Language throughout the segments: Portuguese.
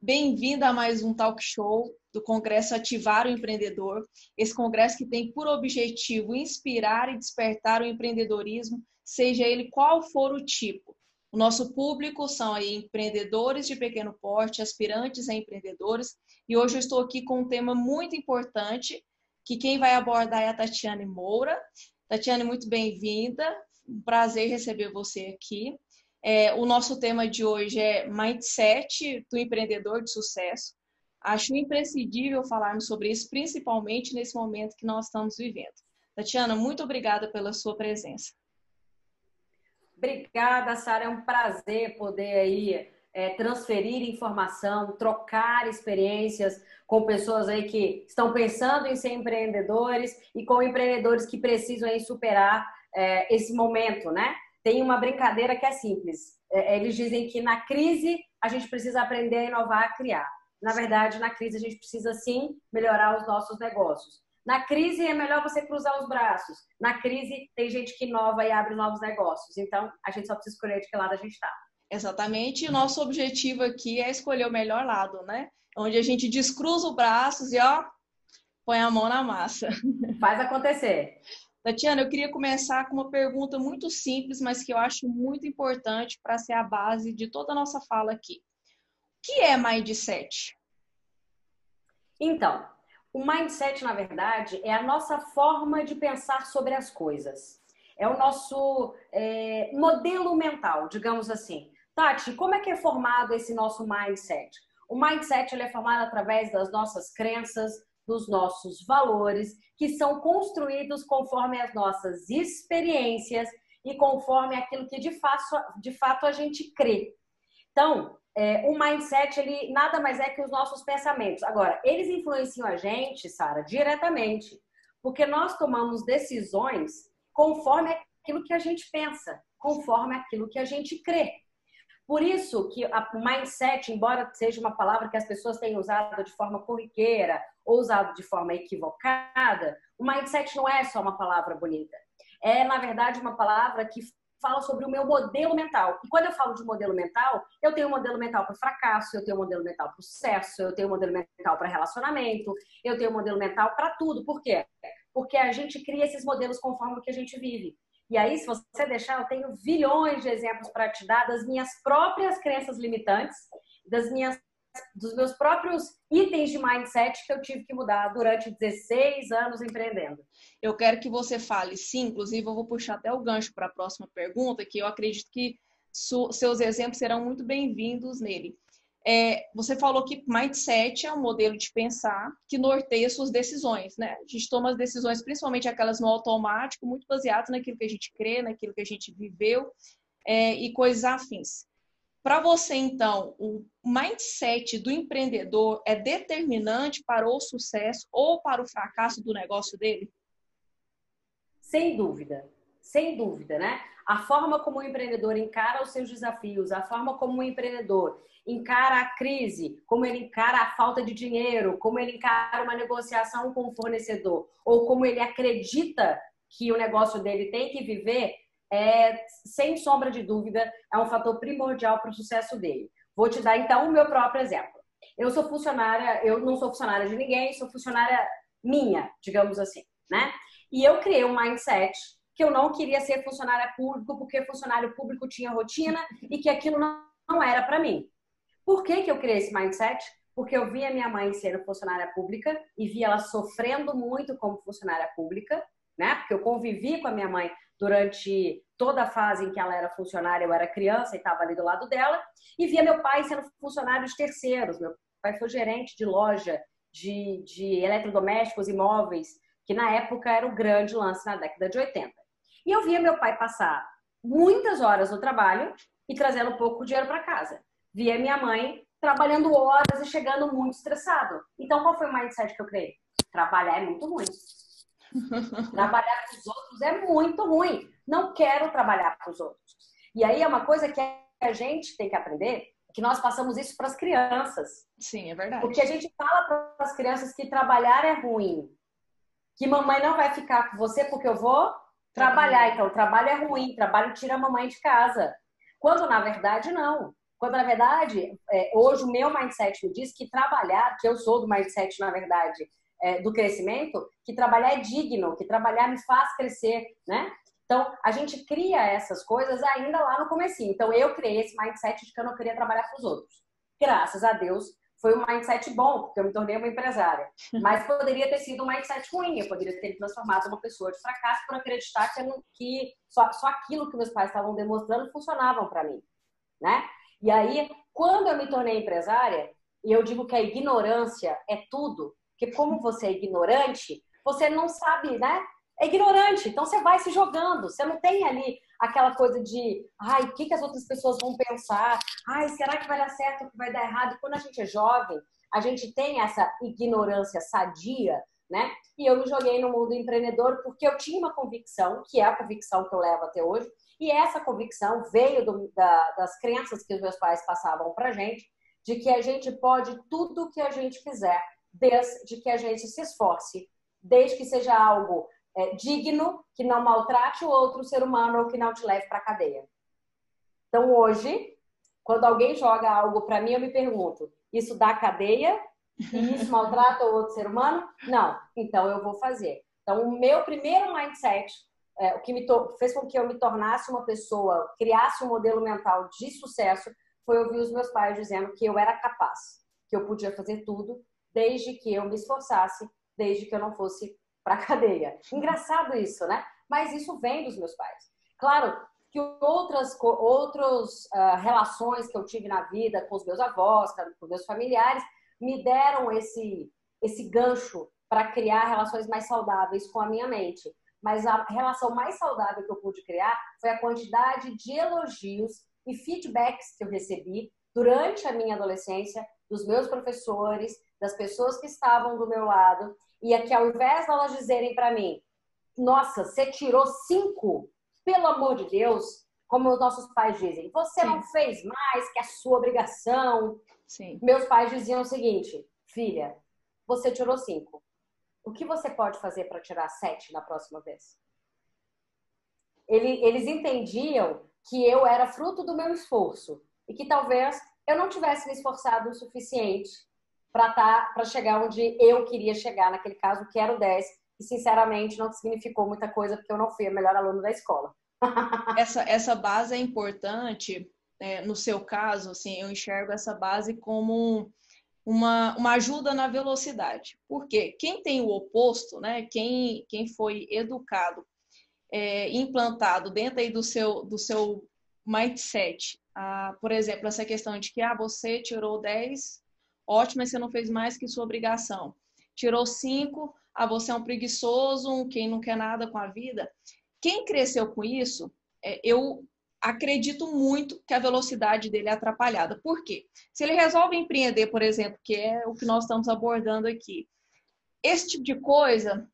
Bem-vinda a mais um talk show do Congresso Ativar o Empreendedor. Esse congresso que tem por objetivo inspirar e despertar o empreendedorismo, seja ele qual for o tipo. O nosso público são aí empreendedores de pequeno porte, aspirantes a empreendedores, e hoje eu estou aqui com um tema muito importante, que quem vai abordar é a Tatiane Moura. Tatiane, muito bem-vinda. Um prazer receber você aqui. É, o nosso tema de hoje é Mindset do empreendedor de sucesso. Acho imprescindível falarmos sobre isso, principalmente nesse momento que nós estamos vivendo. Tatiana, muito obrigada pela sua presença. Obrigada, Sara. É um prazer poder aí é, transferir informação, trocar experiências com pessoas aí que estão pensando em ser empreendedores e com empreendedores que precisam aí superar é, esse momento, né? Tem uma brincadeira que é simples. É, eles dizem que na crise a gente precisa aprender a inovar, a criar. Na verdade, na crise a gente precisa sim melhorar os nossos negócios. Na crise é melhor você cruzar os braços. Na crise tem gente que inova e abre novos negócios. Então, a gente só precisa escolher de que lado a gente está. Exatamente. E nosso objetivo aqui é escolher o melhor lado, né? Onde a gente descruza os braços e ó, põe a mão na massa. Faz acontecer. Tatiana, eu queria começar com uma pergunta muito simples, mas que eu acho muito importante para ser a base de toda a nossa fala aqui. O que é mindset? Então, o mindset, na verdade, é a nossa forma de pensar sobre as coisas. É o nosso é, modelo mental, digamos assim. Tati, como é que é formado esse nosso mindset? O mindset ele é formado através das nossas crenças, dos nossos valores, que são construídos conforme as nossas experiências e conforme aquilo que de fato, de fato a gente crê. Então, é, o mindset, ele nada mais é que os nossos pensamentos. Agora, eles influenciam a gente, Sara, diretamente, porque nós tomamos decisões conforme aquilo que a gente pensa, conforme aquilo que a gente crê. Por isso que o mindset, embora seja uma palavra que as pessoas têm usado de forma corriqueira ou usado de forma equivocada, o mindset não é só uma palavra bonita. É, na verdade, uma palavra que fala sobre o meu modelo mental. E quando eu falo de modelo mental, eu tenho um modelo mental para fracasso, eu tenho um modelo mental para sucesso, eu tenho um modelo mental para relacionamento, eu tenho um modelo mental para tudo. Por quê? Porque a gente cria esses modelos conforme o que a gente vive. E aí, se você deixar, eu tenho bilhões de exemplos para te dar das minhas próprias crenças limitantes, das minhas, dos meus próprios itens de mindset que eu tive que mudar durante 16 anos empreendendo. Eu quero que você fale, sim, inclusive eu vou puxar até o gancho para a próxima pergunta, que eu acredito que seus exemplos serão muito bem-vindos nele. É, você falou que mindset é um modelo de pensar que norteia suas decisões, né? A gente toma as decisões, principalmente aquelas no automático, muito baseadas naquilo que a gente crê, naquilo que a gente viveu é, e coisas afins. Para você, então, o mindset do empreendedor é determinante para o sucesso ou para o fracasso do negócio dele? Sem dúvida, sem dúvida, né? A forma como o empreendedor encara os seus desafios, a forma como o empreendedor encara a crise, como ele encara a falta de dinheiro, como ele encara uma negociação com o fornecedor, ou como ele acredita que o negócio dele tem que viver, é, sem sombra de dúvida, é um fator primordial para o sucesso dele. Vou te dar então o meu próprio exemplo. Eu sou funcionária, eu não sou funcionária de ninguém, sou funcionária minha, digamos assim, né? E eu criei um mindset que eu não queria ser funcionária público porque funcionário público tinha rotina e que aquilo não, era para mim. Por que, que eu criei esse mindset? Porque eu via minha mãe sendo funcionária pública e via ela sofrendo muito como funcionária pública, né? Porque eu convivi com a minha mãe durante toda a fase em que ela era funcionária, eu era criança e estava ali do lado dela, e via meu pai sendo funcionário de terceiros. Meu pai foi gerente de loja de, de eletrodomésticos e móveis, que na época era o grande lance na década de 80. E eu via meu pai passar muitas horas no trabalho e trazendo pouco dinheiro para casa via minha mãe trabalhando horas e chegando muito estressado. Então, qual foi o mindset que eu criei? Trabalhar é muito ruim. trabalhar para os outros é muito ruim. Não quero trabalhar para os outros. E aí é uma coisa que a gente tem que aprender, que nós passamos isso para as crianças. Sim, é verdade. Porque a gente fala para as crianças que trabalhar é ruim. Que mamãe não vai ficar com você porque eu vou trabalhar. Então, trabalho é ruim, trabalho tira a mamãe de casa. Quando, na verdade, não. Quando, na verdade, é, hoje o meu mindset me diz que trabalhar, que eu sou do mindset, na verdade, é, do crescimento, que trabalhar é digno, que trabalhar me faz crescer, né? Então, a gente cria essas coisas ainda lá no começo. Então, eu criei esse mindset de que eu não queria trabalhar para os outros. Graças a Deus, foi um mindset bom, porque eu me tornei uma empresária. Mas poderia ter sido um mindset ruim, eu poderia ter me transformado uma pessoa de fracasso por acreditar que, não, que só, só aquilo que meus pais estavam demonstrando funcionavam para mim, né? E aí, quando eu me tornei empresária, e eu digo que a ignorância é tudo, porque como você é ignorante, você não sabe, né? É ignorante, então você vai se jogando, você não tem ali aquela coisa de, ai, o que, que as outras pessoas vão pensar? Ai, será que vai dar certo ou que vai dar errado? Quando a gente é jovem, a gente tem essa ignorância sadia, né? E eu me joguei no mundo empreendedor porque eu tinha uma convicção, que é a convicção que eu levo até hoje, e essa convicção veio do, da, das crenças que os meus pais passavam pra gente, de que a gente pode tudo o que a gente quiser, desde que a gente se esforce, desde que seja algo é, digno, que não maltrate o outro ser humano ou que não te leve para a cadeia. Então, hoje, quando alguém joga algo para mim, eu me pergunto: isso dá cadeia? Isso maltrata o outro ser humano? Não. Então, eu vou fazer. Então, o meu primeiro mindset é, o que me fez com que eu me tornasse uma pessoa, criasse um modelo mental de sucesso, foi ouvir os meus pais dizendo que eu era capaz, que eu podia fazer tudo, desde que eu me esforçasse, desde que eu não fosse para cadeia. Engraçado isso, né? Mas isso vem dos meus pais. Claro que outras outras uh, relações que eu tive na vida com os meus avós, com meus familiares, me deram esse esse gancho para criar relações mais saudáveis com a minha mente mas a relação mais saudável que eu pude criar foi a quantidade de elogios e feedbacks que eu recebi durante a minha adolescência dos meus professores, das pessoas que estavam do meu lado, e é que ao invés de elas dizerem para mim, nossa, você tirou cinco, pelo amor de Deus, como os nossos pais dizem, você Sim. não fez mais que a sua obrigação. Sim. Meus pais diziam o seguinte, filha, você tirou cinco. O que você pode fazer para tirar sete na próxima vez? Ele, eles entendiam que eu era fruto do meu esforço e que talvez eu não tivesse me esforçado o suficiente para tá, para chegar onde eu queria chegar, naquele caso, que era o 10, e sinceramente não significou muita coisa porque eu não fui a melhor aluna da escola. essa, essa base é importante, é, no seu caso, assim, eu enxergo essa base como uma, uma ajuda na velocidade. Porque quem tem o oposto, né, quem, quem foi educado, é, implantado dentro aí do seu, do seu mindset, ah, por exemplo, essa questão de que ah, você tirou 10, ótimo, mas você não fez mais que sua obrigação. Tirou 5, ah, você é um preguiçoso, um quem não quer nada com a vida. Quem cresceu com isso, é, eu acredito muito que a velocidade dele é atrapalhada. Por quê? Se ele resolve empreender, por exemplo, que é o que nós estamos abordando aqui, esse tipo de coisa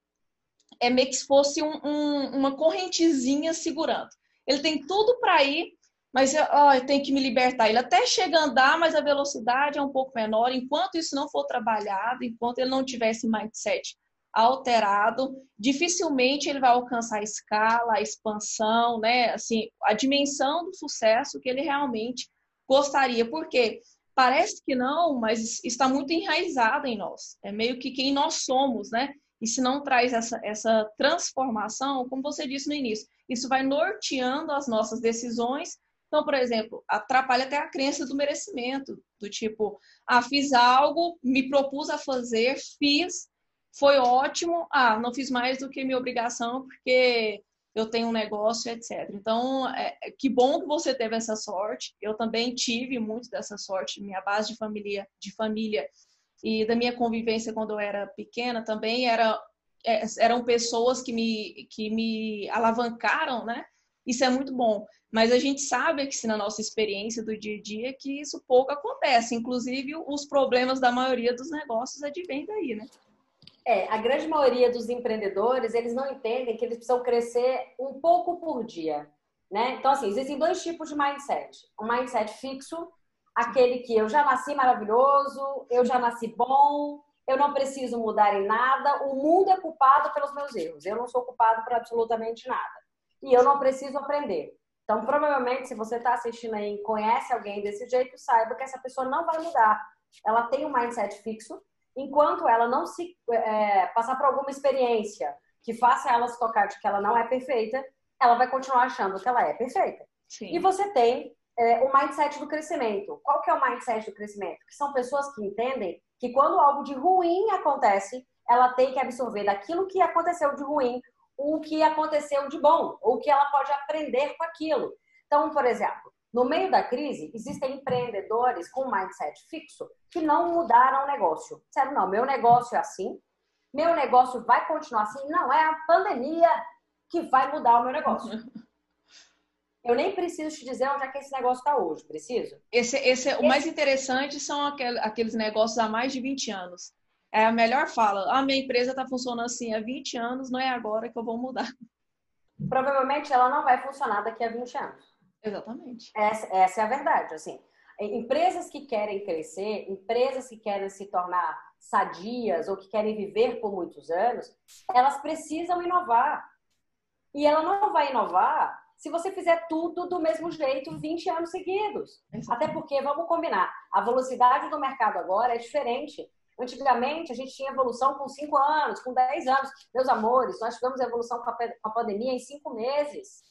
é meio que se fosse um, um, uma correntezinha segurando. Ele tem tudo para ir, mas oh, tem que me libertar. Ele até chega a andar, mas a velocidade é um pouco menor. Enquanto isso não for trabalhado, enquanto ele não tiver esse mindset alterado, dificilmente ele vai alcançar a escala, a expansão, né? Assim, a dimensão do sucesso que ele realmente gostaria. Porque parece que não, mas está muito enraizado em nós. É meio que quem nós somos, né? E se não traz essa, essa transformação, como você disse no início, isso vai norteando as nossas decisões. Então, por exemplo, atrapalha até a crença do merecimento, do tipo, ah, fiz algo, me propus a fazer, fiz, foi ótimo. Ah, não fiz mais do que minha obrigação porque eu tenho um negócio, etc. Então, é, é, que bom que você teve essa sorte. Eu também tive muito dessa sorte. Minha base de família, de família e da minha convivência quando eu era pequena também era, é, eram pessoas que me, que me alavancaram, né? Isso é muito bom. Mas a gente sabe que se na nossa experiência do dia a dia que isso pouco acontece. Inclusive, os problemas da maioria dos negócios advêm daí, né? É, a grande maioria dos empreendedores, eles não entendem que eles precisam crescer um pouco por dia, né? Então, assim, existem dois tipos de mindset. Um mindset fixo, aquele que eu já nasci maravilhoso, eu já nasci bom, eu não preciso mudar em nada, o mundo é culpado pelos meus erros, eu não sou culpado por absolutamente nada. E eu não preciso aprender. Então, provavelmente, se você está assistindo aí e conhece alguém desse jeito, saiba que essa pessoa não vai mudar. Ela tem um mindset fixo, enquanto ela não se é, passar por alguma experiência que faça ela se tocar de que ela não é perfeita, ela vai continuar achando que ela é perfeita. Sim. E você tem é, o mindset do crescimento. Qual que é o mindset do crescimento? Que são pessoas que entendem que quando algo de ruim acontece, ela tem que absorver daquilo que aconteceu de ruim o que aconteceu de bom, ou o que ela pode aprender com aquilo. Então, por exemplo, no meio da crise, existem empreendedores com mindset fixo que não mudaram o negócio. Disseram, não, meu negócio é assim, meu negócio vai continuar assim. Não, é a pandemia que vai mudar o meu negócio. Eu nem preciso te dizer onde é que esse negócio está hoje, preciso? Esse, esse, esse, o mais interessante são aqueles negócios há mais de 20 anos. É a melhor fala. A minha empresa está funcionando assim há 20 anos, não é agora que eu vou mudar. Provavelmente ela não vai funcionar daqui a 20 anos. Exatamente. Essa, essa é a verdade. Assim, empresas que querem crescer, empresas que querem se tornar sadias ou que querem viver por muitos anos, elas precisam inovar. E ela não vai inovar se você fizer tudo do mesmo jeito 20 anos seguidos. Até porque, vamos combinar, a velocidade do mercado agora é diferente. Antigamente, a gente tinha evolução com 5 anos, com 10 anos. Meus amores, nós tivemos evolução com a pandemia em 5 meses.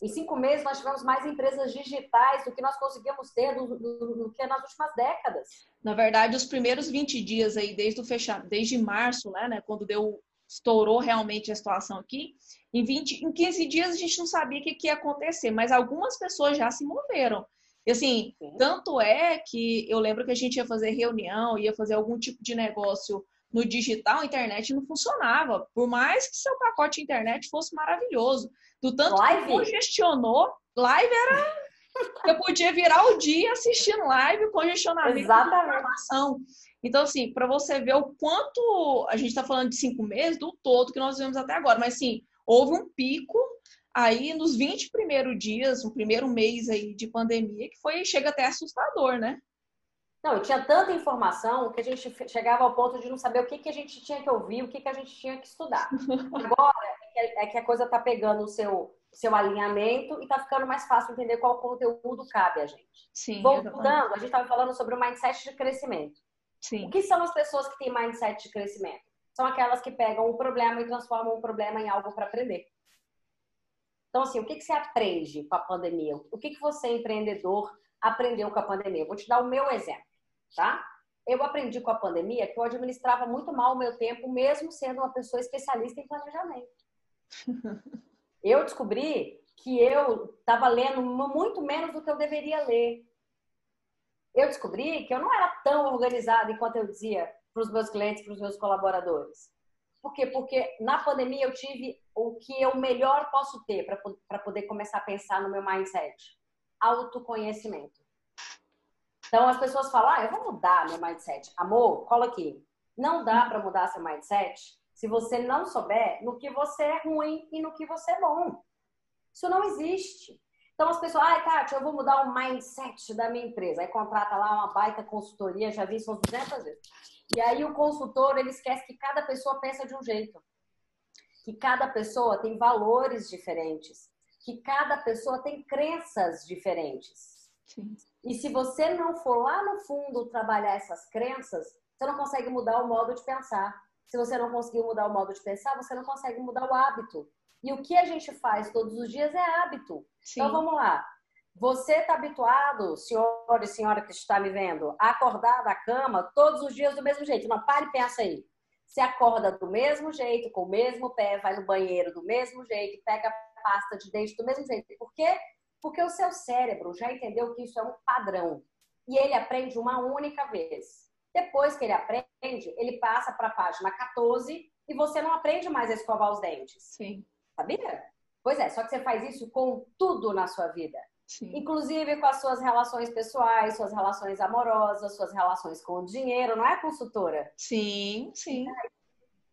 Em cinco meses, nós tivemos mais empresas digitais do que nós conseguimos ter do, do, do, que nas últimas décadas. Na verdade, os primeiros 20 dias aí, desde o fechamento, desde março, né, né, quando deu, estourou realmente a situação aqui, em, 20, em 15 dias a gente não sabia o que, que ia acontecer, mas algumas pessoas já se moveram. E assim, Sim. tanto é que eu lembro que a gente ia fazer reunião, ia fazer algum tipo de negócio no digital, a internet não funcionava. Por mais que seu pacote de internet fosse maravilhoso. Do tanto live? que congestionou, live era. Eu podia virar o dia assistindo live, congestionamento Exatamente. de informação. Então, assim, para você ver o quanto a gente está falando de cinco meses, do todo que nós vivemos até agora, mas sim, houve um pico aí nos 20 primeiros dias, no primeiro mês aí de pandemia, que foi, chega até assustador, né? Não, tinha tanta informação que a gente chegava ao ponto de não saber o que, que a gente tinha que ouvir, o que, que a gente tinha que estudar. Agora é que a coisa está pegando o seu, seu alinhamento e está ficando mais fácil entender qual conteúdo cabe a gente. Sim, Voltando, a gente estava falando sobre o mindset de crescimento. Sim. O que são as pessoas que têm mindset de crescimento? São aquelas que pegam um problema e transformam o um problema em algo para aprender. Então, assim, o que, que você aprende com a pandemia? O que, que você, empreendedor, aprendeu com a pandemia? Eu vou te dar o meu exemplo, tá? Eu aprendi com a pandemia que eu administrava muito mal o meu tempo, mesmo sendo uma pessoa especialista em planejamento. Eu descobri que eu estava lendo muito menos do que eu deveria ler. Eu descobri que eu não era tão organizada enquanto eu dizia para os meus clientes, para os meus colaboradores. Por quê? Porque na pandemia eu tive o que eu melhor posso ter para poder começar a pensar no meu mindset: autoconhecimento. Então as pessoas falam: ah, eu vou mudar meu mindset. Amor, cola aqui. Não dá para mudar seu mindset se você não souber no que você é ruim e no que você é bom. Isso não existe. Então as pessoas, ai, Tati, eu vou mudar o mindset da minha empresa. Aí contrata lá uma baita consultoria, já vi isso umas 200 vezes. E aí o consultor, ele esquece que cada pessoa pensa de um jeito. Que cada pessoa tem valores diferentes. Que cada pessoa tem crenças diferentes. Sim. E se você não for lá no fundo trabalhar essas crenças, você não consegue mudar o modo de pensar. Se você não conseguiu mudar o modo de pensar, você não consegue mudar o hábito. E o que a gente faz todos os dias é hábito. Sim. Então vamos lá. Você está habituado, senhor e senhora que está me vendo, a acordar da cama todos os dias do mesmo jeito. Não, pare e pensa aí. Você acorda do mesmo jeito, com o mesmo pé, vai no banheiro do mesmo jeito, pega a pasta de dente do mesmo jeito. Por quê? Porque o seu cérebro já entendeu que isso é um padrão. E ele aprende uma única vez. Depois que ele aprende, ele passa para a página 14 e você não aprende mais a escovar os dentes. Sim. Sabia? Pois é, só que você faz isso com tudo na sua vida. Sim. Inclusive com as suas relações pessoais, suas relações amorosas, suas relações com o dinheiro, não é, consultora? Sim, sim.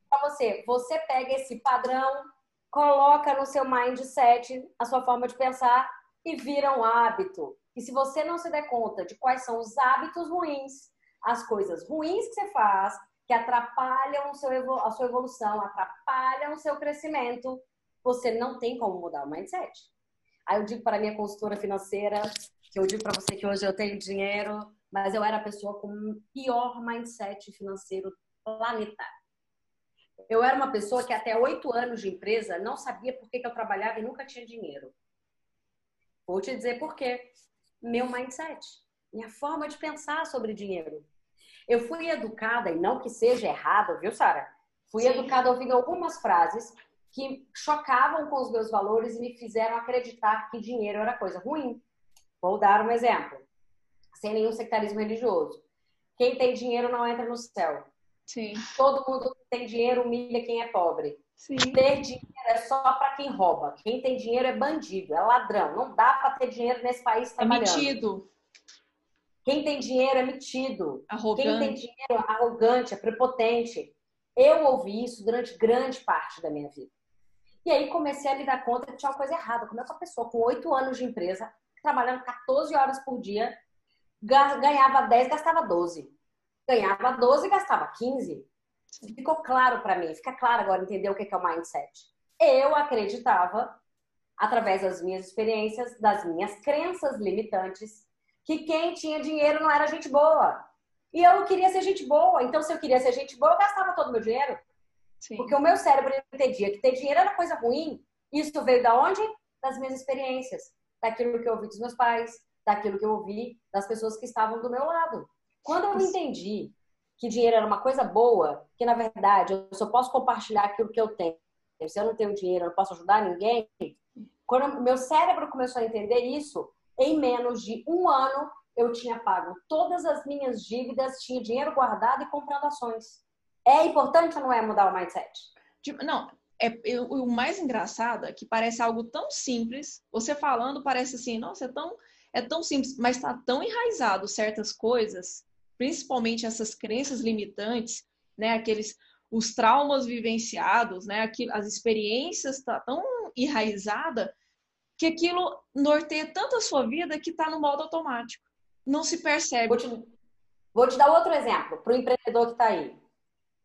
Para você, você pega esse padrão, coloca no seu mindset a sua forma de pensar e vira um hábito. E se você não se der conta de quais são os hábitos ruins as coisas ruins que você faz, que atrapalham seu, a sua evolução, atrapalham o seu crescimento, você não tem como mudar o mindset. Aí eu digo para a minha consultora financeira, que eu digo para você que hoje eu tenho dinheiro, mas eu era a pessoa com o pior mindset financeiro planetário. Eu era uma pessoa que até oito anos de empresa não sabia por que, que eu trabalhava e nunca tinha dinheiro. Vou te dizer por quê. Meu mindset, minha forma de pensar sobre dinheiro. Eu fui educada, e não que seja errado, viu, Sara? Fui Sim. educada ouvindo algumas frases que chocavam com os meus valores e me fizeram acreditar que dinheiro era coisa ruim. Vou dar um exemplo, sem nenhum sectarismo religioso. Quem tem dinheiro não entra no céu. Sim. Todo mundo que tem dinheiro humilha quem é pobre. Sim. Ter dinheiro é só para quem rouba. Quem tem dinheiro é bandido, é ladrão. Não dá para ter dinheiro nesse país é trabalhando. É metido. Quem tem dinheiro é metido. Arrogante. Quem tem dinheiro é arrogante, é prepotente. Eu ouvi isso durante grande parte da minha vida. E aí comecei a me dar conta que tinha uma coisa errada. Como é que uma pessoa com oito anos de empresa, trabalhando 14 horas por dia, ganhava 10, gastava 12. Ganhava 12 e gastava 15. Ficou claro para mim, fica claro agora entender o que é o mindset. Eu acreditava, através das minhas experiências, das minhas crenças limitantes, que quem tinha dinheiro não era gente boa. E eu não queria ser gente boa. Então, se eu queria ser gente boa, eu gastava todo o meu dinheiro. Sim. Porque o meu cérebro entendia que ter dinheiro era coisa ruim. Isso veio da onde? Das minhas experiências, daquilo que eu ouvi dos meus pais, daquilo que eu ouvi das pessoas que estavam do meu lado. Quando eu entendi que dinheiro era uma coisa boa, que na verdade eu só posso compartilhar aquilo que eu tenho. Se eu não tenho dinheiro, eu não posso ajudar ninguém. Quando meu cérebro começou a entender isso, em menos de um ano eu tinha pago todas as minhas dívidas, tinha dinheiro guardado e comprando ações. É importante ou não é mudar o mindset? Tipo, não, é, o mais engraçado é que parece algo tão simples. Você falando parece assim, nossa, é tão, é tão simples, mas está tão enraizado certas coisas, principalmente essas crenças limitantes, né? Aqueles os traumas vivenciados, né? Aquilo, as experiências tá tão enraizada que aquilo norteia tanto a sua vida que está no modo automático. Não se percebe. Vou te, vou te dar outro exemplo para o empreendedor que está aí.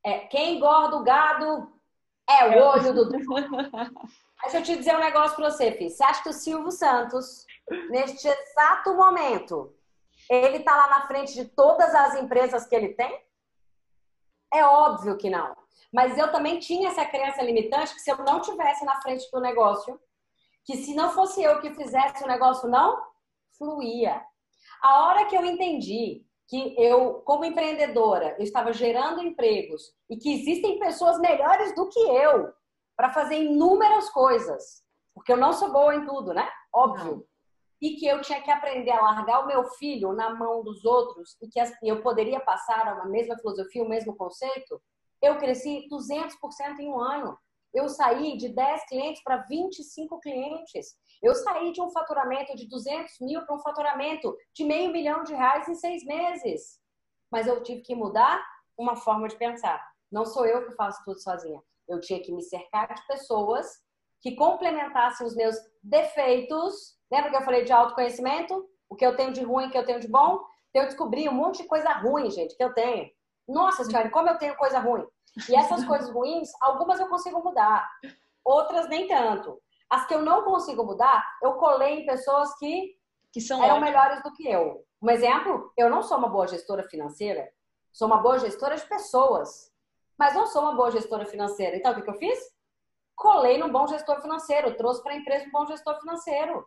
É, quem engorda o gado é o é. olho do. Deixa eu te dizer um negócio para você, filho. Você acha que o Silvio Santos, neste exato momento, ele está lá na frente de todas as empresas que ele tem? É óbvio que não. Mas eu também tinha essa crença limitante que se eu não tivesse na frente do negócio, que se não fosse eu que fizesse o negócio não fluía. A hora que eu entendi que eu, como empreendedora, eu estava gerando empregos e que existem pessoas melhores do que eu para fazer inúmeras coisas, porque eu não sou boa em tudo, né? Óbvio. Não. E que eu tinha que aprender a largar o meu filho na mão dos outros e que eu poderia passar a mesma filosofia, o mesmo conceito, eu cresci 200% em um ano. Eu saí de 10 clientes para 25 clientes. Eu saí de um faturamento de 200 mil para um faturamento de meio milhão de reais em seis meses. Mas eu tive que mudar uma forma de pensar. Não sou eu que faço tudo sozinha. Eu tinha que me cercar de pessoas que complementassem os meus defeitos. Lembra que eu falei de autoconhecimento? O que eu tenho de ruim, o que eu tenho de bom? Eu descobri um monte de coisa ruim, gente, que eu tenho. Nossa senhora, como eu tenho coisa ruim. E essas coisas ruins, algumas eu consigo mudar, outras nem tanto. As que eu não consigo mudar, eu colei em pessoas que, que são eram ótimas. melhores do que eu. Um exemplo, eu não sou uma boa gestora financeira, sou uma boa gestora de pessoas, mas não sou uma boa gestora financeira. Então, o que, que eu fiz? Colei no bom gestor financeiro, trouxe para a empresa um bom gestor financeiro.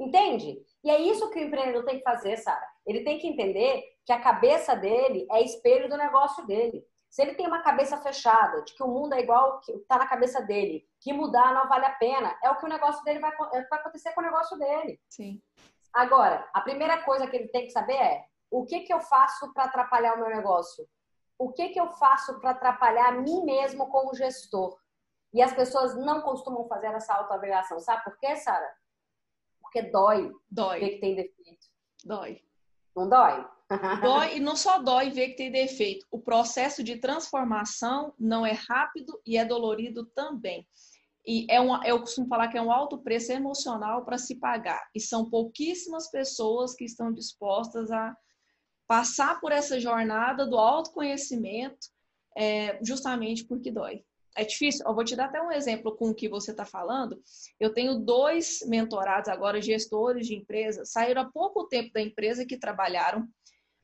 Entende? E é isso que o empreendedor tem que fazer, Sara. Ele tem que entender que a cabeça dele é espelho do negócio dele. Se ele tem uma cabeça fechada, de que o mundo é igual que está na cabeça dele, que mudar não vale a pena, é o que o negócio dele vai, é vai acontecer com o negócio dele. Sim. Agora, a primeira coisa que ele tem que saber é o que, que eu faço para atrapalhar o meu negócio? O que, que eu faço para atrapalhar a mim mesmo como gestor? E as pessoas não costumam fazer essa autoavaliação. Sabe por quê, Sara? Porque dói. Dói. Ver que tem defeito. Dói. Não dói? Dói, e não só dói ver que tem defeito, o processo de transformação não é rápido e é dolorido também. E é um, eu costumo falar que é um alto preço emocional para se pagar. E são pouquíssimas pessoas que estão dispostas a passar por essa jornada do autoconhecimento, é, justamente porque dói. é difícil. Eu vou te dar até um exemplo com o que você está falando. Eu tenho dois mentorados agora, gestores de empresa, saíram há pouco tempo da empresa que trabalharam,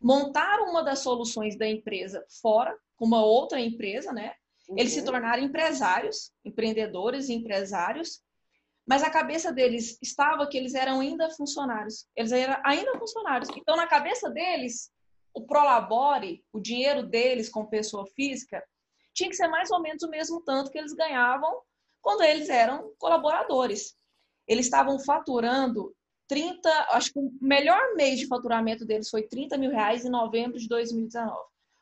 montaram uma das soluções da empresa fora, com uma outra empresa, né? Uhum. Eles se uhum. tornaram empresários, empreendedores e empresários, mas a cabeça deles estava que eles eram ainda funcionários. Eles eram ainda funcionários. Então, na cabeça deles, o Prolabore, o dinheiro deles como pessoa física, tinha que ser mais ou menos o mesmo tanto que eles ganhavam quando eles eram colaboradores. Eles estavam faturando 30, acho que o melhor mês de faturamento deles foi 30 mil reais em novembro de 2019.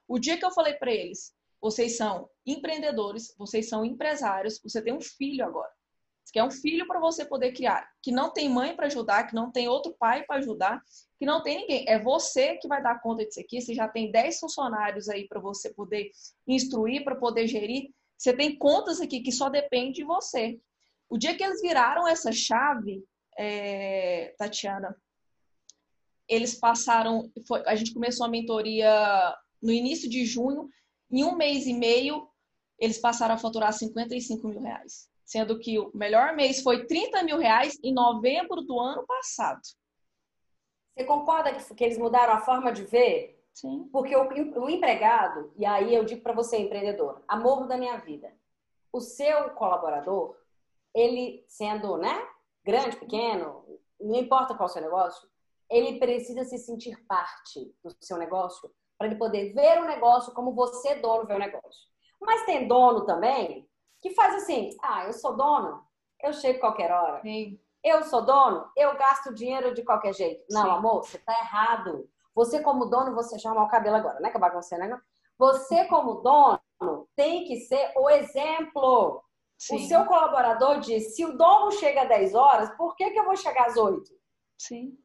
O dia que eu falei para eles, vocês são empreendedores, vocês são empresários, você tem um filho agora. Você quer um filho para você poder criar, que não tem mãe para ajudar, que não tem outro pai para ajudar, que não tem ninguém. É você que vai dar conta disso aqui. Você já tem 10 funcionários aí para você poder instruir, para poder gerir. Você tem contas aqui que só depende de você. O dia que eles viraram essa chave, é, Tatiana, eles passaram. Foi, a gente começou a mentoria no início de junho. Em um mês e meio, eles passaram a faturar 55 mil reais. Sendo que o melhor mês foi 30 mil reais em novembro do ano passado. Você concorda que, eles mudaram a forma de ver? Sim. Porque o, o empregado, e aí eu digo para você, empreendedor, amor da minha vida. O seu colaborador, ele sendo, né, grande, pequeno, não importa qual é o seu negócio, ele precisa se sentir parte do seu negócio para ele poder ver o negócio como você, dono, vê o negócio. Mas tem dono também que faz assim: ah, eu sou dono, eu chego qualquer hora. Sim. Eu sou dono, eu gasto dinheiro de qualquer jeito. Não, Sim. amor, você tá errado. Você, como dono, você chama o cabelo agora, né? Acabar com você, né? Você, como dono, tem que ser o exemplo. Sim. O seu colaborador diz: se o dono chega às 10 horas, por que, que eu vou chegar às 8? Sim.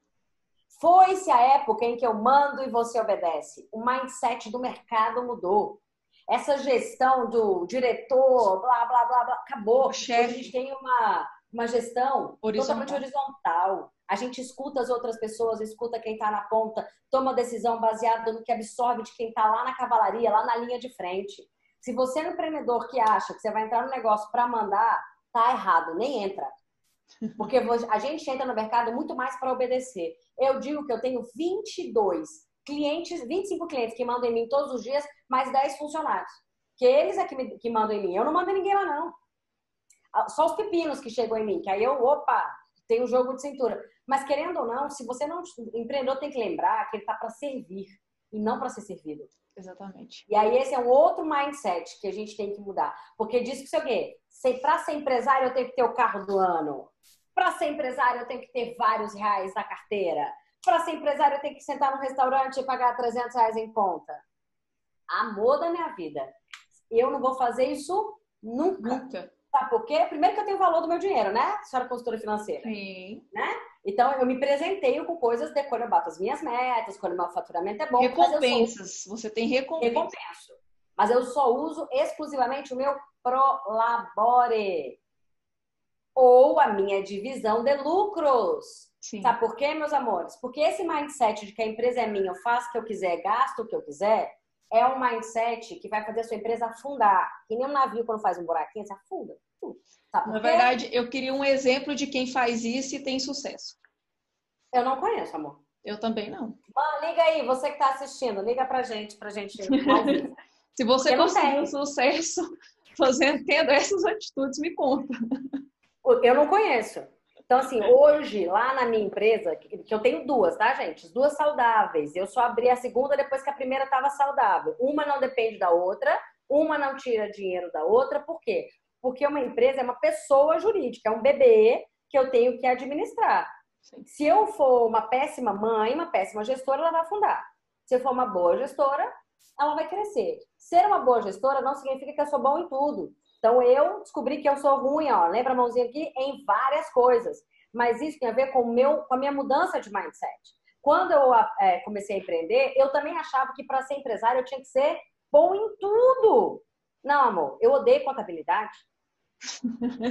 Foi-se a época em que eu mando e você obedece. O mindset do mercado mudou. Essa gestão do diretor, blá, blá, blá, blá, acabou. O chefe. A gente tem uma uma gestão horizontal. totalmente horizontal. A gente escuta as outras pessoas, escuta quem está na ponta, toma decisão baseada no que absorve de quem está lá na cavalaria, lá na linha de frente. Se você é um empreendedor que acha que você vai entrar no negócio para mandar, tá errado, nem entra. Porque a gente entra no mercado muito mais para obedecer. Eu digo que eu tenho 22 clientes, 25 clientes que mandam em mim todos os dias, mais 10 funcionários. Que eles é que, me, que mandam em mim. Eu não mando em ninguém lá, não. Ah, só os pepinos que chegam em mim, que aí eu, opa, tem um jogo de cintura. Mas querendo ou não, se você não. O empreendedor tem que lembrar que ele está para servir e não para ser servido. Exatamente. E aí esse é um outro mindset que a gente tem que mudar. Porque diz que, sei o quê? Para ser empresário eu tenho que ter o carro do ano. Para ser empresário eu tenho que ter vários reais na carteira. Para ser empresário eu tenho que sentar no restaurante e pagar 300 reais em conta. Amor da minha vida. Eu não vou fazer isso nunca. Nunca. Sabe por quê? Primeiro que eu tenho o valor do meu dinheiro, né? Senhora consultora financeira. Sim. Né? Então, eu me presenteio com coisas de quando eu bato as minhas metas, quando o meu faturamento é bom. Recompensas. Você tem recompensa. Recompenso. Mas eu só uso exclusivamente o meu Prolabore. Ou a minha divisão de lucros. Sim. Sabe por quê, meus amores? Porque esse mindset de que a empresa é minha, eu faço o que eu quiser, gasto o que eu quiser, é um mindset que vai fazer a sua empresa afundar. Que nem um navio quando faz um buraquinho, você afunda. Na verdade, eu queria um exemplo de quem faz isso e tem sucesso. Eu não conheço, amor. Eu também não. Mano, liga aí, você que tá assistindo, liga pra gente, pra gente. Se você conseguiu sucesso fazendo, tendo essas atitudes, me conta. Eu não conheço. Então, assim, hoje, lá na minha empresa, que eu tenho duas, tá, gente? Duas saudáveis. Eu só abri a segunda depois que a primeira estava saudável. Uma não depende da outra, uma não tira dinheiro da outra. Por quê? Porque uma empresa é uma pessoa jurídica, é um bebê que eu tenho que administrar. Se eu for uma péssima mãe, uma péssima gestora, ela vai afundar. Se eu for uma boa gestora, ela vai crescer. Ser uma boa gestora não significa que eu sou bom em tudo. Então eu descobri que eu sou ruim, ó, lembra a mãozinha aqui, em várias coisas. Mas isso tem a ver com, meu, com a minha mudança de mindset. Quando eu é, comecei a empreender, eu também achava que para ser empresário eu tinha que ser bom em tudo. Não, amor, eu odeio contabilidade.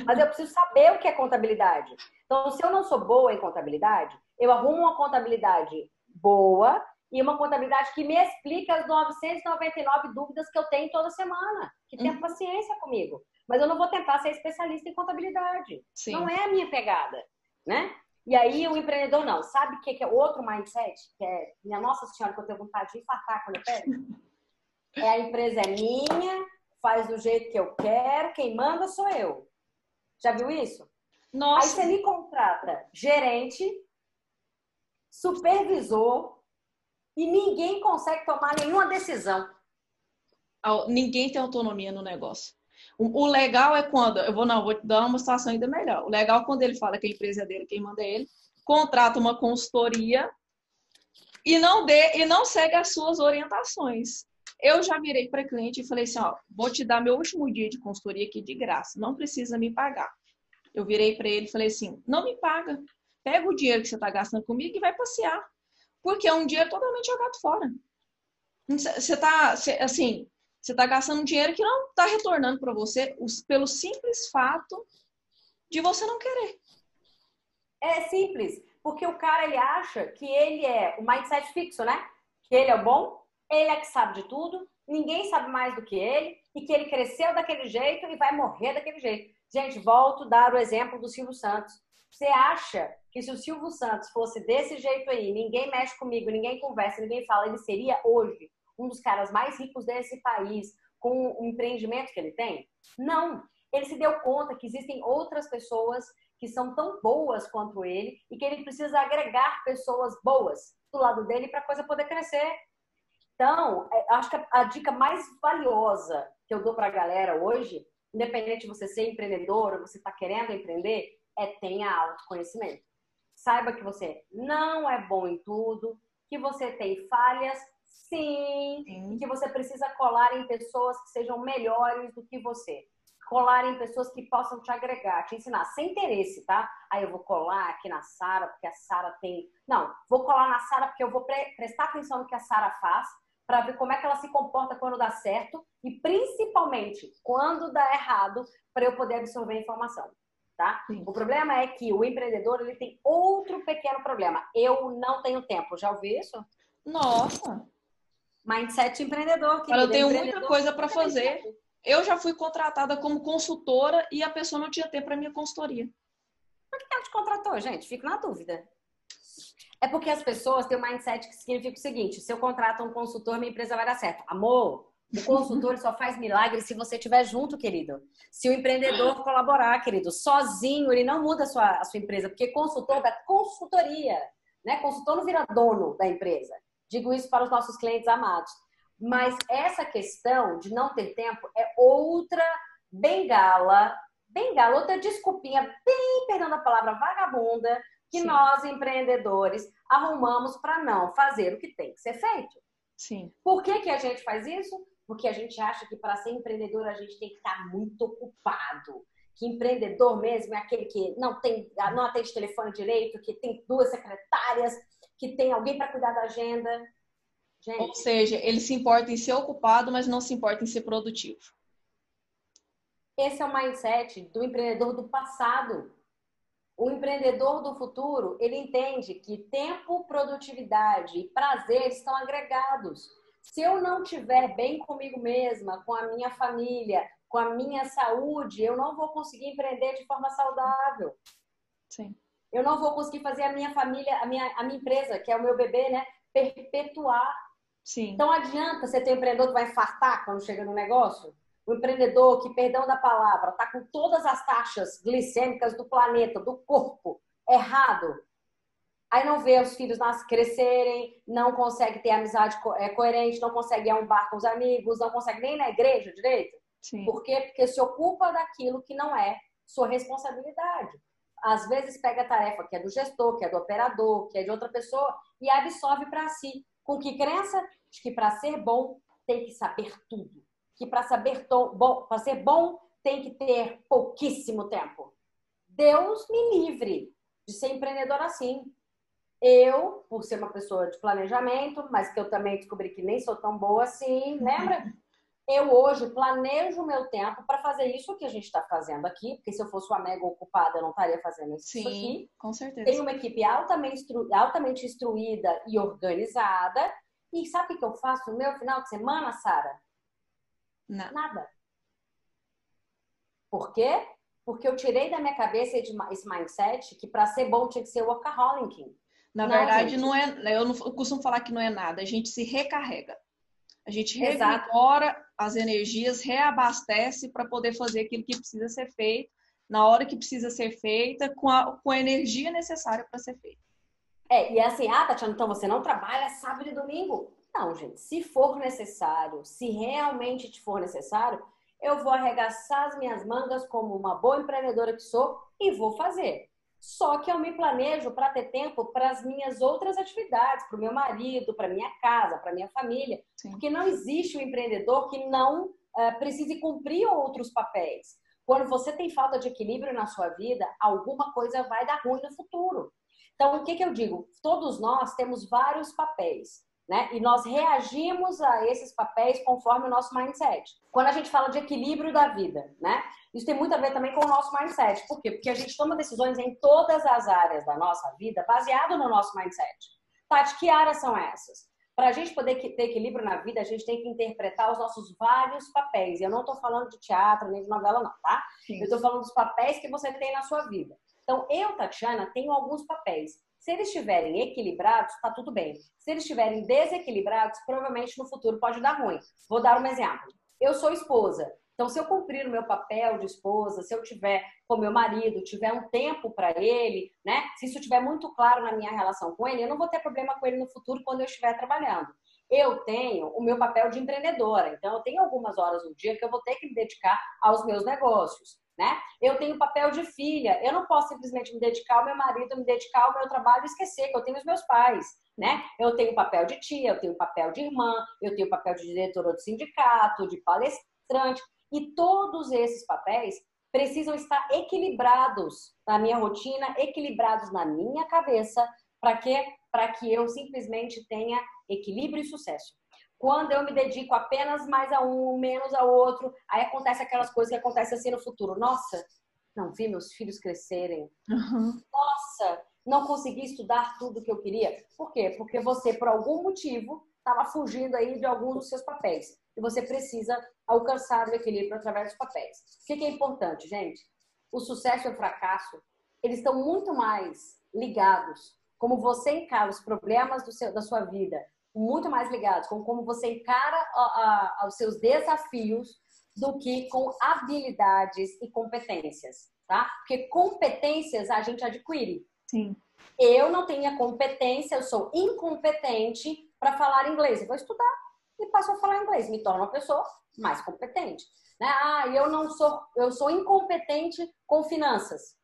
Mas eu preciso saber o que é contabilidade. Então, se eu não sou boa em contabilidade, eu arrumo uma contabilidade boa e uma contabilidade que me explica as 999 dúvidas que eu tenho toda semana. Que tenha uhum. paciência comigo. mas eu não vou tentar ser especialista em contabilidade. Sim. Não é a minha pegada, né? E aí o empreendedor não. Sabe o que é outro mindset? Que é, minha Nossa Senhora, que eu tenho vontade de infartar quando eu pego? É a empresa é minha, faz do jeito que eu quero, quem manda sou eu. Já viu isso? Nossa. Aí você me contrata gerente, supervisor e ninguém consegue tomar nenhuma decisão. Ninguém tem autonomia no negócio. O legal é quando, eu vou não, vou te dar uma situação ainda melhor. O legal é quando ele fala que a empresa é dele, quem manda é ele, contrata uma consultoria e não dê e não segue as suas orientações. Eu já virei para cliente e falei assim, ó, vou te dar meu último dia de consultoria aqui de graça, não precisa me pagar. Eu virei para ele e falei assim, não me paga, pega o dinheiro que você está gastando comigo e vai passear, porque é um dinheiro totalmente jogado fora. Você está, assim, você está gastando dinheiro que não está retornando para você pelo simples fato de você não querer. É simples, porque o cara ele acha que ele é o mindset fixo, né? Que ele é o bom, ele é que sabe de tudo, ninguém sabe mais do que ele e que ele cresceu daquele jeito e vai morrer daquele jeito. Gente, volto a dar o exemplo do Silvio Santos. Você acha que se o Silvio Santos fosse desse jeito aí, ninguém mexe comigo, ninguém conversa, ninguém fala, ele seria hoje um dos caras mais ricos desse país, com o empreendimento que ele tem? Não. Ele se deu conta que existem outras pessoas que são tão boas quanto ele e que ele precisa agregar pessoas boas do lado dele para a coisa poder crescer. Então, é, acho que a dica mais valiosa que eu dou para a galera hoje, independente de você ser empreendedor ou você está querendo empreender, é tenha autoconhecimento. Saiba que você não é bom em tudo, que você tem falhas, Sim, Sim. E que você precisa colar em pessoas que sejam melhores do que você. Colar em pessoas que possam te agregar, te ensinar, sem interesse, tá? Aí eu vou colar aqui na Sara, porque a Sara tem. Não, vou colar na Sara porque eu vou pre prestar atenção no que a Sara faz, para ver como é que ela se comporta quando dá certo e principalmente quando dá errado, para eu poder absorver a informação. Tá? O problema é que o empreendedor ele tem outro pequeno problema. Eu não tenho tempo. Já ouviu isso? Nossa! Mindset empreendedor. Eu tenho muita coisa para fazer. Eu já fui contratada como consultora e a pessoa não tinha tempo para minha consultoria. Por que ela te contratou, gente? Fico na dúvida. É porque as pessoas têm um mindset que significa o seguinte: se eu contrato um consultor, minha empresa vai dar certo. Amor, o consultor só faz milagre se você estiver junto, querido. Se o empreendedor colaborar, querido, sozinho, ele não muda a sua, a sua empresa, porque consultor da consultoria, né? Consultor não vira dono da empresa. Digo isso para os nossos clientes amados. Mas essa questão de não ter tempo é outra bengala, bengala, outra desculpinha, bem, perdão a palavra, vagabunda, que Sim. nós, empreendedores, arrumamos para não fazer o que tem que ser feito. Sim. Por que, que a gente faz isso? Porque a gente acha que para ser empreendedor a gente tem que estar muito ocupado. Que empreendedor mesmo é aquele que não tem, não atende telefone direito, que tem duas secretárias, que tem alguém para cuidar da agenda. Gente. Ou seja, ele se importa em ser ocupado, mas não se importa em ser produtivo. Esse é o mindset do empreendedor do passado. O empreendedor do futuro, ele entende que tempo, produtividade e prazer estão agregados. Se eu não estiver bem comigo mesma, com a minha família, com a minha saúde, eu não vou conseguir empreender de forma saudável. Sim eu não vou conseguir fazer a minha família, a minha, a minha empresa, que é o meu bebê, né, perpetuar. Sim. Então adianta você ter um empreendedor que vai infartar quando chega no negócio? O empreendedor que, perdão da palavra, está com todas as taxas glicêmicas do planeta, do corpo, errado. Aí não vê os filhos crescerem, não consegue ter amizade é, coerente, não consegue ir a um bar com os amigos, não consegue nem na igreja direito. Sim. Por quê? Porque se ocupa daquilo que não é sua responsabilidade às vezes pega a tarefa que é do gestor, que é do operador, que é de outra pessoa e absorve para si. Com que crença? De que para ser bom tem que saber tudo. Que para saber bom, para ser bom tem que ter pouquíssimo tempo. Deus me livre de ser empreendedor assim. Eu, por ser uma pessoa de planejamento, mas que eu também descobri que nem sou tão boa assim, lembra? eu hoje planejo o meu tempo para fazer isso que a gente está fazendo aqui, porque se eu fosse uma mega ocupada, eu não estaria fazendo isso Sim, aqui. com certeza. Tenho uma equipe altamente, instru... altamente instruída e organizada. E sabe o que eu faço no meu final de semana, Sara? Nada. Por quê? Porque eu tirei da minha cabeça esse mindset que para ser bom tinha que ser workaholic. Na não, verdade, gente. não é. Eu não eu costumo falar que não é nada. A gente se recarrega. A gente revigora as energias, reabastece para poder fazer aquilo que precisa ser feito, na hora que precisa ser feita, com a, com a energia necessária para ser feita. É, e é assim, ah, Tatiana, então você não trabalha sábado e domingo? Não, gente, se for necessário, se realmente te for necessário, eu vou arregaçar as minhas mangas como uma boa empreendedora que sou e vou fazer. Só que eu me planejo para ter tempo para as minhas outras atividades, para o meu marido, para minha casa, para minha família. Sim. Porque não existe um empreendedor que não uh, precise cumprir outros papéis. Quando você tem falta de equilíbrio na sua vida, alguma coisa vai dar ruim no futuro. Então, o que, que eu digo? Todos nós temos vários papéis né? E nós reagimos a esses papéis conforme o nosso mindset. Quando a gente fala de equilíbrio da vida, né? Isso tem muito a ver também com o nosso mindset. Por quê? Porque a gente toma decisões em todas as áreas da nossa vida baseado no nosso mindset. Tati, que áreas são essas? Para a gente poder ter equilíbrio na vida, a gente tem que interpretar os nossos vários papéis. Eu não estou falando de teatro nem de novela, não, tá? Sim. Eu estou falando dos papéis que você tem na sua vida. Então, eu, Tatiana, tenho alguns papéis. Se eles estiverem equilibrados, está tudo bem. Se eles estiverem desequilibrados, provavelmente no futuro pode dar ruim. Vou dar um exemplo. Eu sou esposa. Então, se eu cumprir o meu papel de esposa, se eu tiver com meu marido, tiver um tempo para ele, né? Se isso estiver muito claro na minha relação com ele, eu não vou ter problema com ele no futuro quando eu estiver trabalhando. Eu tenho o meu papel de empreendedora, então eu tenho algumas horas no dia que eu vou ter que me dedicar aos meus negócios né? Eu tenho papel de filha, eu não posso simplesmente me dedicar ao meu marido, me dedicar ao meu trabalho e esquecer que eu tenho os meus pais, né? Eu tenho papel de tia, eu tenho papel de irmã, eu tenho papel de diretora do sindicato, de palestrante, e todos esses papéis precisam estar equilibrados na minha rotina, equilibrados na minha cabeça, para que para que eu simplesmente tenha equilíbrio e sucesso. Quando eu me dedico apenas mais a um, menos a outro, aí acontece aquelas coisas que acontecem assim no futuro. Nossa, não vi meus filhos crescerem. Uhum. Nossa, não consegui estudar tudo que eu queria. Por quê? Porque você, por algum motivo, estava fugindo aí de alguns dos seus papéis. E você precisa alcançar o equilíbrio através dos papéis. O que é importante, gente? O sucesso e o fracasso, eles estão muito mais ligados como você encara os problemas do seu, da sua vida muito mais ligados com como você encara a, a, os seus desafios do que com habilidades e competências, tá? Porque competências a gente adquire. Sim. Eu não tenho a competência, eu sou incompetente para falar inglês. Eu vou estudar e passo a falar inglês, me torno uma pessoa mais competente. Né? Ah, eu não sou, eu sou incompetente com finanças.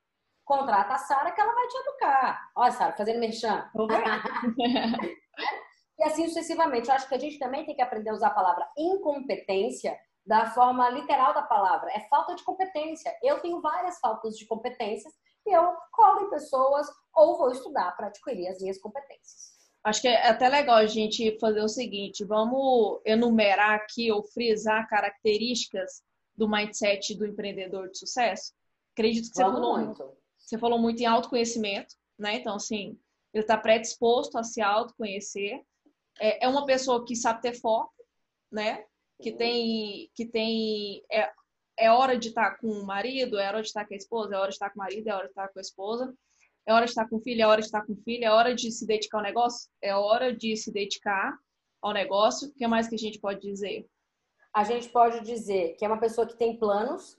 Contrata a Sara que ela vai te educar. Olha, Sara, fazendo merchan. E assim sucessivamente. Eu acho que a gente também tem que aprender a usar a palavra incompetência da forma literal da palavra. É falta de competência. Eu tenho várias faltas de competências e eu colo em pessoas ou vou estudar para adquirir as minhas competências. Acho que é até legal a gente fazer o seguinte: vamos enumerar aqui ou frisar características do mindset do empreendedor de sucesso. Acredito que você vamos falou muito. Você falou muito em autoconhecimento, né? Então, assim, ele está predisposto a se autoconhecer é, é uma pessoa que sabe ter foco, né? Que tem, que tem é, é hora de estar com o marido, é hora de estar com a esposa, é hora de estar com o marido, é hora de estar com a esposa, é hora de estar com o filho, é hora de estar com o filho, é hora de se dedicar ao negócio, é hora de se dedicar ao negócio. O que mais que a gente pode dizer? A gente pode dizer que é uma pessoa que tem planos.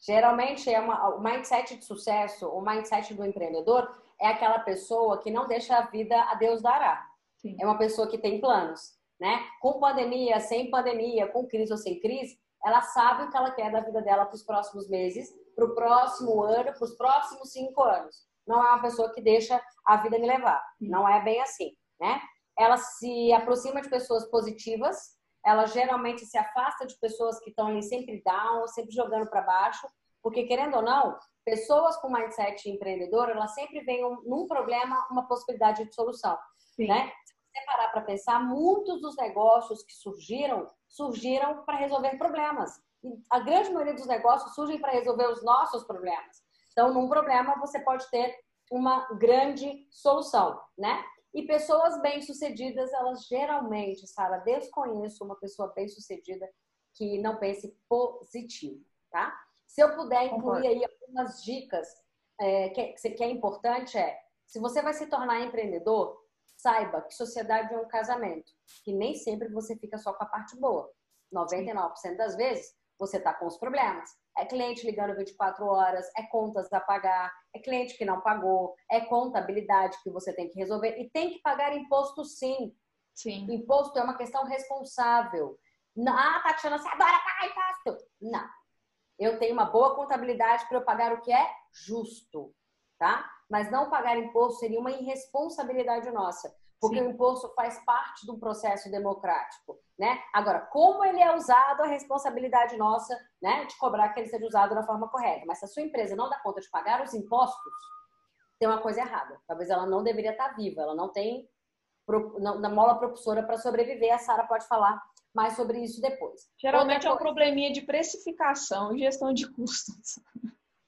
Geralmente é uma, o mindset de sucesso, o mindset do empreendedor é aquela pessoa que não deixa a vida a Deus dará. Sim. É uma pessoa que tem planos, né? Com pandemia, sem pandemia, com crise ou sem crise, ela sabe o que ela quer da vida dela para os próximos meses, para o próximo ano, para os próximos cinco anos. Não é uma pessoa que deixa a vida me levar. Não é bem assim, né? Ela se aproxima de pessoas positivas, ela geralmente se afasta de pessoas que estão ali sempre down, sempre jogando para baixo, porque querendo ou não, pessoas com mindset empreendedor, elas sempre veem um, num problema uma possibilidade de solução, Sim. né? Você parar para pensar, muitos dos negócios que surgiram, surgiram para resolver problemas. E a grande maioria dos negócios surgem para resolver os nossos problemas. Então, num problema, você pode ter uma grande solução, né? E pessoas bem-sucedidas, elas geralmente, Sara, desconheço uma pessoa bem-sucedida que não pense positivo, tá? Se eu puder incluir aí algumas dicas é, que, que é importante é, se você vai se tornar empreendedor, saiba que sociedade é um casamento, que nem sempre você fica só com a parte boa. 99% das vezes você está com os problemas. É cliente ligando 24 horas, é contas a pagar, é cliente que não pagou, é contabilidade que você tem que resolver e tem que pagar imposto sim. Sim. Imposto é uma questão responsável. Ah, Tatiana, você adora pagar imposto. Não. Eu tenho uma boa contabilidade para eu pagar o que é justo, tá? Mas não pagar imposto seria uma irresponsabilidade nossa, porque Sim. o imposto faz parte de um processo democrático, né? Agora, como ele é usado, a responsabilidade nossa, né, de cobrar que ele seja usado da forma correta. Mas se a sua empresa não dá conta de pagar os impostos, tem uma coisa errada. Talvez ela não deveria estar viva, ela não tem na mola propulsora para sobreviver. A Sara pode falar mais sobre isso depois. Geralmente é um probleminha de precificação e gestão de custos.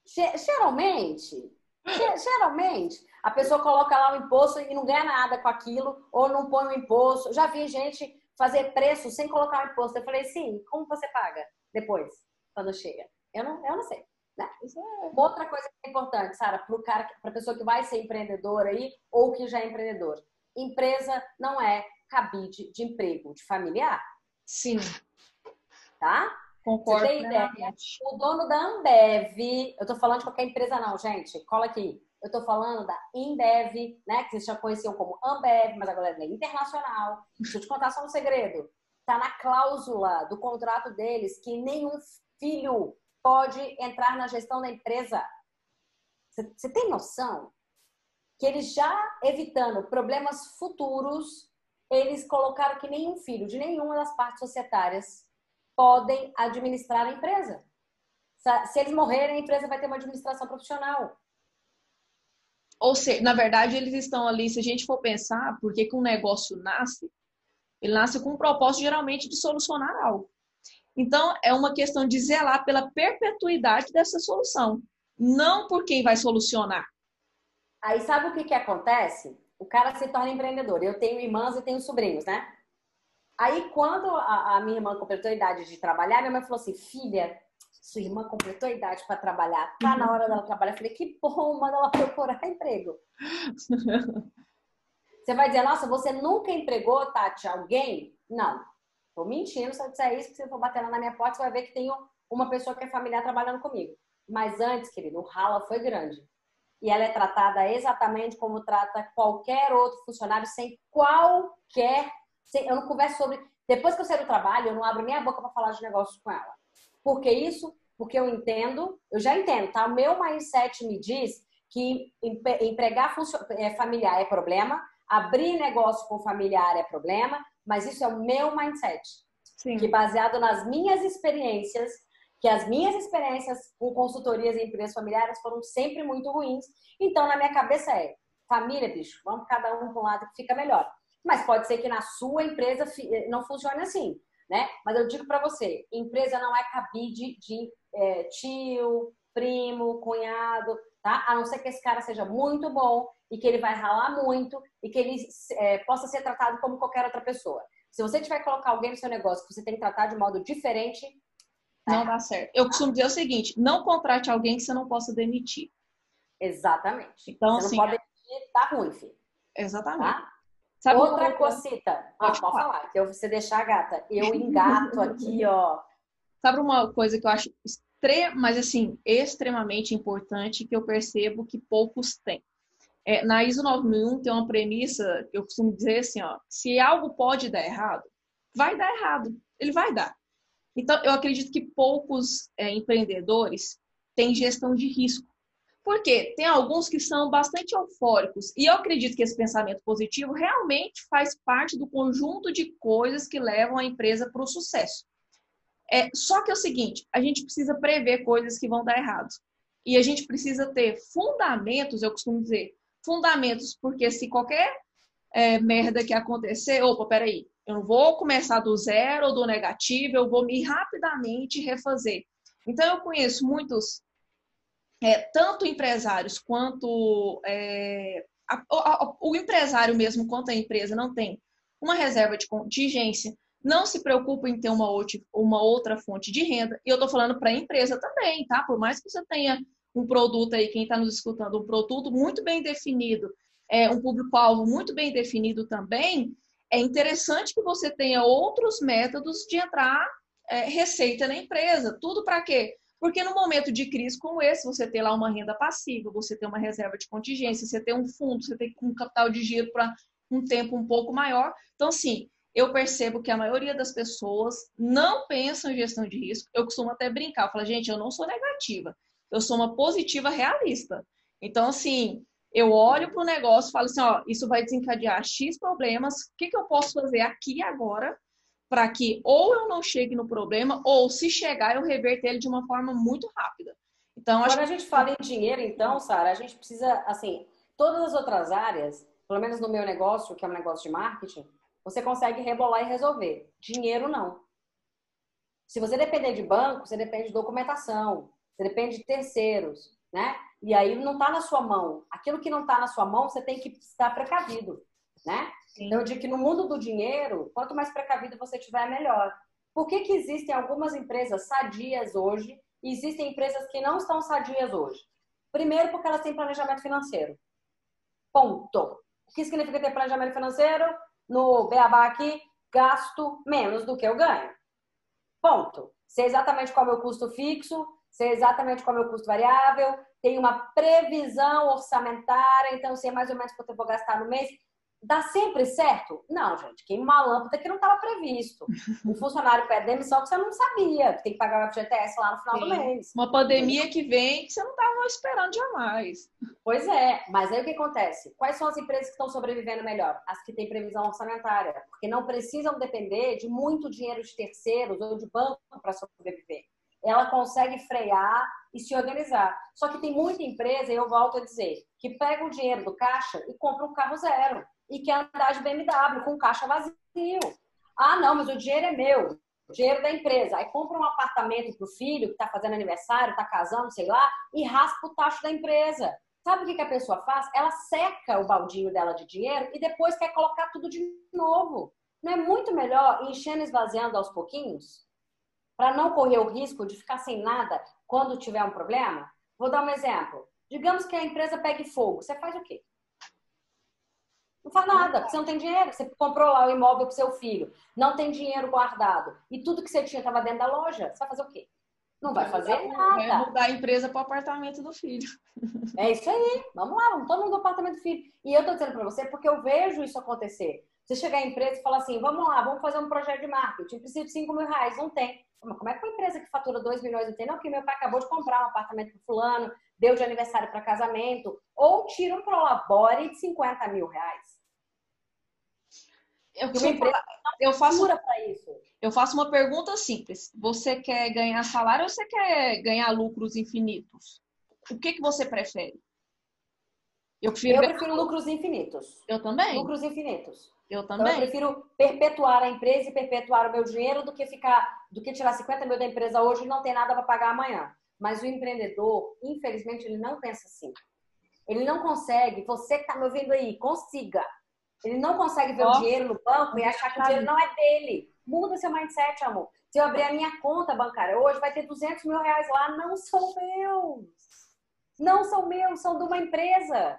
Geralmente, geralmente, a pessoa coloca lá o imposto e não ganha nada com aquilo, ou não põe o imposto. Já vi gente fazer preço sem colocar o imposto. Eu falei, sim, como você paga depois, quando chega? Eu não, eu não sei. Né? É... Outra coisa que é importante, Sara, para cara, para a pessoa que vai ser empreendedor aí, ou que já é empreendedor. Empresa não é cabide de emprego de familiar. Sim. Tá? Concordo. Você tem ideia? O dono da Ambev, eu tô falando de qualquer empresa não, gente, cola aqui. Eu tô falando da Indev, né, que vocês já conheciam como Ambev, mas agora é internacional. Deixa eu te contar só um segredo. Tá na cláusula do contrato deles que nenhum filho pode entrar na gestão da empresa. Você tem noção que eles já evitando problemas futuros eles colocaram que nenhum filho de nenhuma das partes societárias podem administrar a empresa. Se eles morrerem, a empresa vai ter uma administração profissional. Ou seja, na verdade, eles estão ali, se a gente for pensar, por que um negócio nasce, ele nasce com um propósito geralmente de solucionar algo. Então, é uma questão de zelar pela perpetuidade dessa solução, não por quem vai solucionar. Aí sabe o que, que acontece? o cara se torna empreendedor. Eu tenho irmãs e tenho sobrinhos, né? Aí, quando a, a minha irmã completou a idade de trabalhar, minha mãe falou assim: filha, sua irmã completou a idade para trabalhar, tá na hora dela trabalhar. Eu falei: que bom, manda ela procurar emprego. você vai dizer: nossa, você nunca empregou, Tati, alguém? Não. Tô mentindo se eu disser isso, porque se eu for bater lá na minha porta, você vai ver que tem uma pessoa que é familiar trabalhando comigo. Mas antes, querido, o rala foi grande e ela é tratada exatamente como trata qualquer outro funcionário, sem qualquer. Eu não converso sobre. Depois que eu saio do trabalho, eu não abro minha boca para falar de negócios com ela. Por que isso? Porque eu entendo, eu já entendo, tá? O meu mindset me diz que empregar é, familiar é problema, abrir negócio com familiar é problema, mas isso é o meu mindset. Sim. Que baseado nas minhas experiências, que as minhas experiências com consultorias em empresas familiares foram sempre muito ruins. Então, na minha cabeça é, família, bicho, vamos cada um para um lado que fica melhor. Mas pode ser que na sua empresa eh, não funcione assim, né? Mas eu digo para você, empresa não é cabide de é, tio, primo, cunhado, tá? A não ser que esse cara seja muito bom e que ele vai ralar muito e que ele é, possa ser tratado como qualquer outra pessoa. Se você tiver que colocar alguém no seu negócio que você tem que tratar de modo diferente, não dá certo. Eu costumo dizer o seguinte: não contrate alguém que você não possa demitir. Exatamente. Então, você assim, não pode demitir, tá ruim, filho. Exatamente. Tá? Sabe Outra uma... cosita. Ah, pode, pode falar, que eu, você deixar a gata. Eu engato aqui, ó. Sabe uma coisa que eu acho extrema, mas assim, extremamente importante que eu percebo que poucos têm. É, na ISO 9001 tem uma premissa que eu costumo dizer assim, ó, se algo pode dar errado, vai dar errado. Ele vai dar. Então, eu acredito que poucos é, empreendedores têm gestão de risco. Por quê? Tem alguns que são bastante eufóricos. E eu acredito que esse pensamento positivo realmente faz parte do conjunto de coisas que levam a empresa para o sucesso. É, só que é o seguinte, a gente precisa prever coisas que vão dar errado. E a gente precisa ter fundamentos, eu costumo dizer, fundamentos, porque se qualquer é, merda que acontecer, opa, peraí, eu não vou começar do zero ou do negativo, eu vou me rapidamente refazer. Então, eu conheço muitos, é, tanto empresários quanto é, a, a, o empresário mesmo, quanto a empresa, não tem uma reserva de contingência, não se preocupa em ter uma, uma outra fonte de renda. E eu estou falando para a empresa também, tá? Por mais que você tenha um produto aí, quem está nos escutando, um produto muito bem definido, é, um público-alvo muito bem definido também, é interessante que você tenha outros métodos de entrar é, receita na empresa. Tudo para quê? Porque no momento de crise como esse, você tem lá uma renda passiva, você tem uma reserva de contingência, você tem um fundo, você tem um capital de giro para um tempo um pouco maior. Então, sim, eu percebo que a maioria das pessoas não pensam em gestão de risco. Eu costumo até brincar, falo, gente, eu não sou negativa, eu sou uma positiva realista. Então, assim, eu olho para o negócio e falo assim, ó, isso vai desencadear X problemas, o que, que eu posso fazer aqui agora para que ou eu não chegue no problema, ou se chegar, eu reverter ele de uma forma muito rápida. Então, Quando a gente fala em dinheiro, então, Sara, a gente precisa, assim, todas as outras áreas, pelo menos no meu negócio, que é um negócio de marketing, você consegue rebolar e resolver. Dinheiro, não. Se você depender de banco, você depende de documentação, você depende de terceiros, né? E aí não está na sua mão. Aquilo que não está na sua mão, você tem que estar precavido, né? Sim. Então, eu digo que no mundo do dinheiro, quanto mais precavido você tiver, melhor. Por que, que existem algumas empresas sadias hoje e existem empresas que não estão sadias hoje? Primeiro, porque elas têm planejamento financeiro. Ponto. O que significa ter planejamento financeiro? No Beabá aqui, gasto menos do que eu ganho. Ponto. Sei exatamente qual é o meu custo fixo, sei exatamente qual é o meu custo variável, tem uma previsão orçamentária, então sei mais ou menos quanto eu vou gastar no mês. Dá sempre certo? Não, gente. Queima uma lâmpada que não estava previsto. O funcionário pede demissão que você não sabia, que tem que pagar o FGTS lá no final Sim. do mês. Uma pandemia que vem que você não estava esperando jamais. Pois é, mas aí o que acontece? Quais são as empresas que estão sobrevivendo melhor? As que têm previsão orçamentária, porque não precisam depender de muito dinheiro de terceiros ou de banco para sobreviver. Ela consegue frear e se organizar. Só que tem muita empresa, e eu volto a dizer, que pega o dinheiro do caixa e compra um carro zero e quer andar de BMW com caixa vazio. Ah, não, mas o dinheiro é meu, o dinheiro da empresa. Aí compra um apartamento para o filho que está fazendo aniversário, está casando, sei lá, e raspa o tacho da empresa. Sabe o que, que a pessoa faz? Ela seca o baldinho dela de dinheiro e depois quer colocar tudo de novo. Não é muito melhor enchendo e esvaziando aos pouquinhos? Para não correr o risco de ficar sem nada quando tiver um problema? Vou dar um exemplo. Digamos que a empresa pegue fogo. Você faz o quê? Não faz nada, porque você não tem dinheiro. Você comprou lá o imóvel para seu filho, não tem dinheiro guardado e tudo que você tinha estava dentro da loja. Você vai fazer o quê? Não vai fazer nada. Vai mudar a empresa para o apartamento do filho. É isso aí. Vamos lá, vamos todo mundo do apartamento do filho. E eu tô dizendo para você porque eu vejo isso acontecer. Você chegar em empresa e falar assim, vamos lá, vamos fazer um projeto de marketing, preciso de 5 mil reais, não tem. Mas como é que uma empresa que fatura 2 milhões não tem? Não, porque meu pai acabou de comprar um apartamento para fulano, deu de aniversário para casamento, ou tira um prolabore de 50 mil reais. Eu, eu faço para isso. Eu faço uma pergunta simples. Você quer ganhar salário ou você quer ganhar lucros infinitos? O que, que você prefere? Eu prefiro, eu prefiro lucros infinitos. Eu também. Lucros infinitos. Eu também. Então, eu prefiro perpetuar a empresa e perpetuar o meu dinheiro do que ficar, do que tirar 50 mil da empresa hoje e não ter nada para pagar amanhã. Mas o empreendedor, infelizmente, ele não pensa assim. Ele não consegue, você que está me ouvindo aí, consiga. Ele não consegue ver oh. o dinheiro no banco e achar que o dinheiro não é dele. Muda seu mindset, amor. Se eu abrir a minha conta bancária hoje, vai ter 200 mil reais lá. Não são meus. Não são meus, são de uma empresa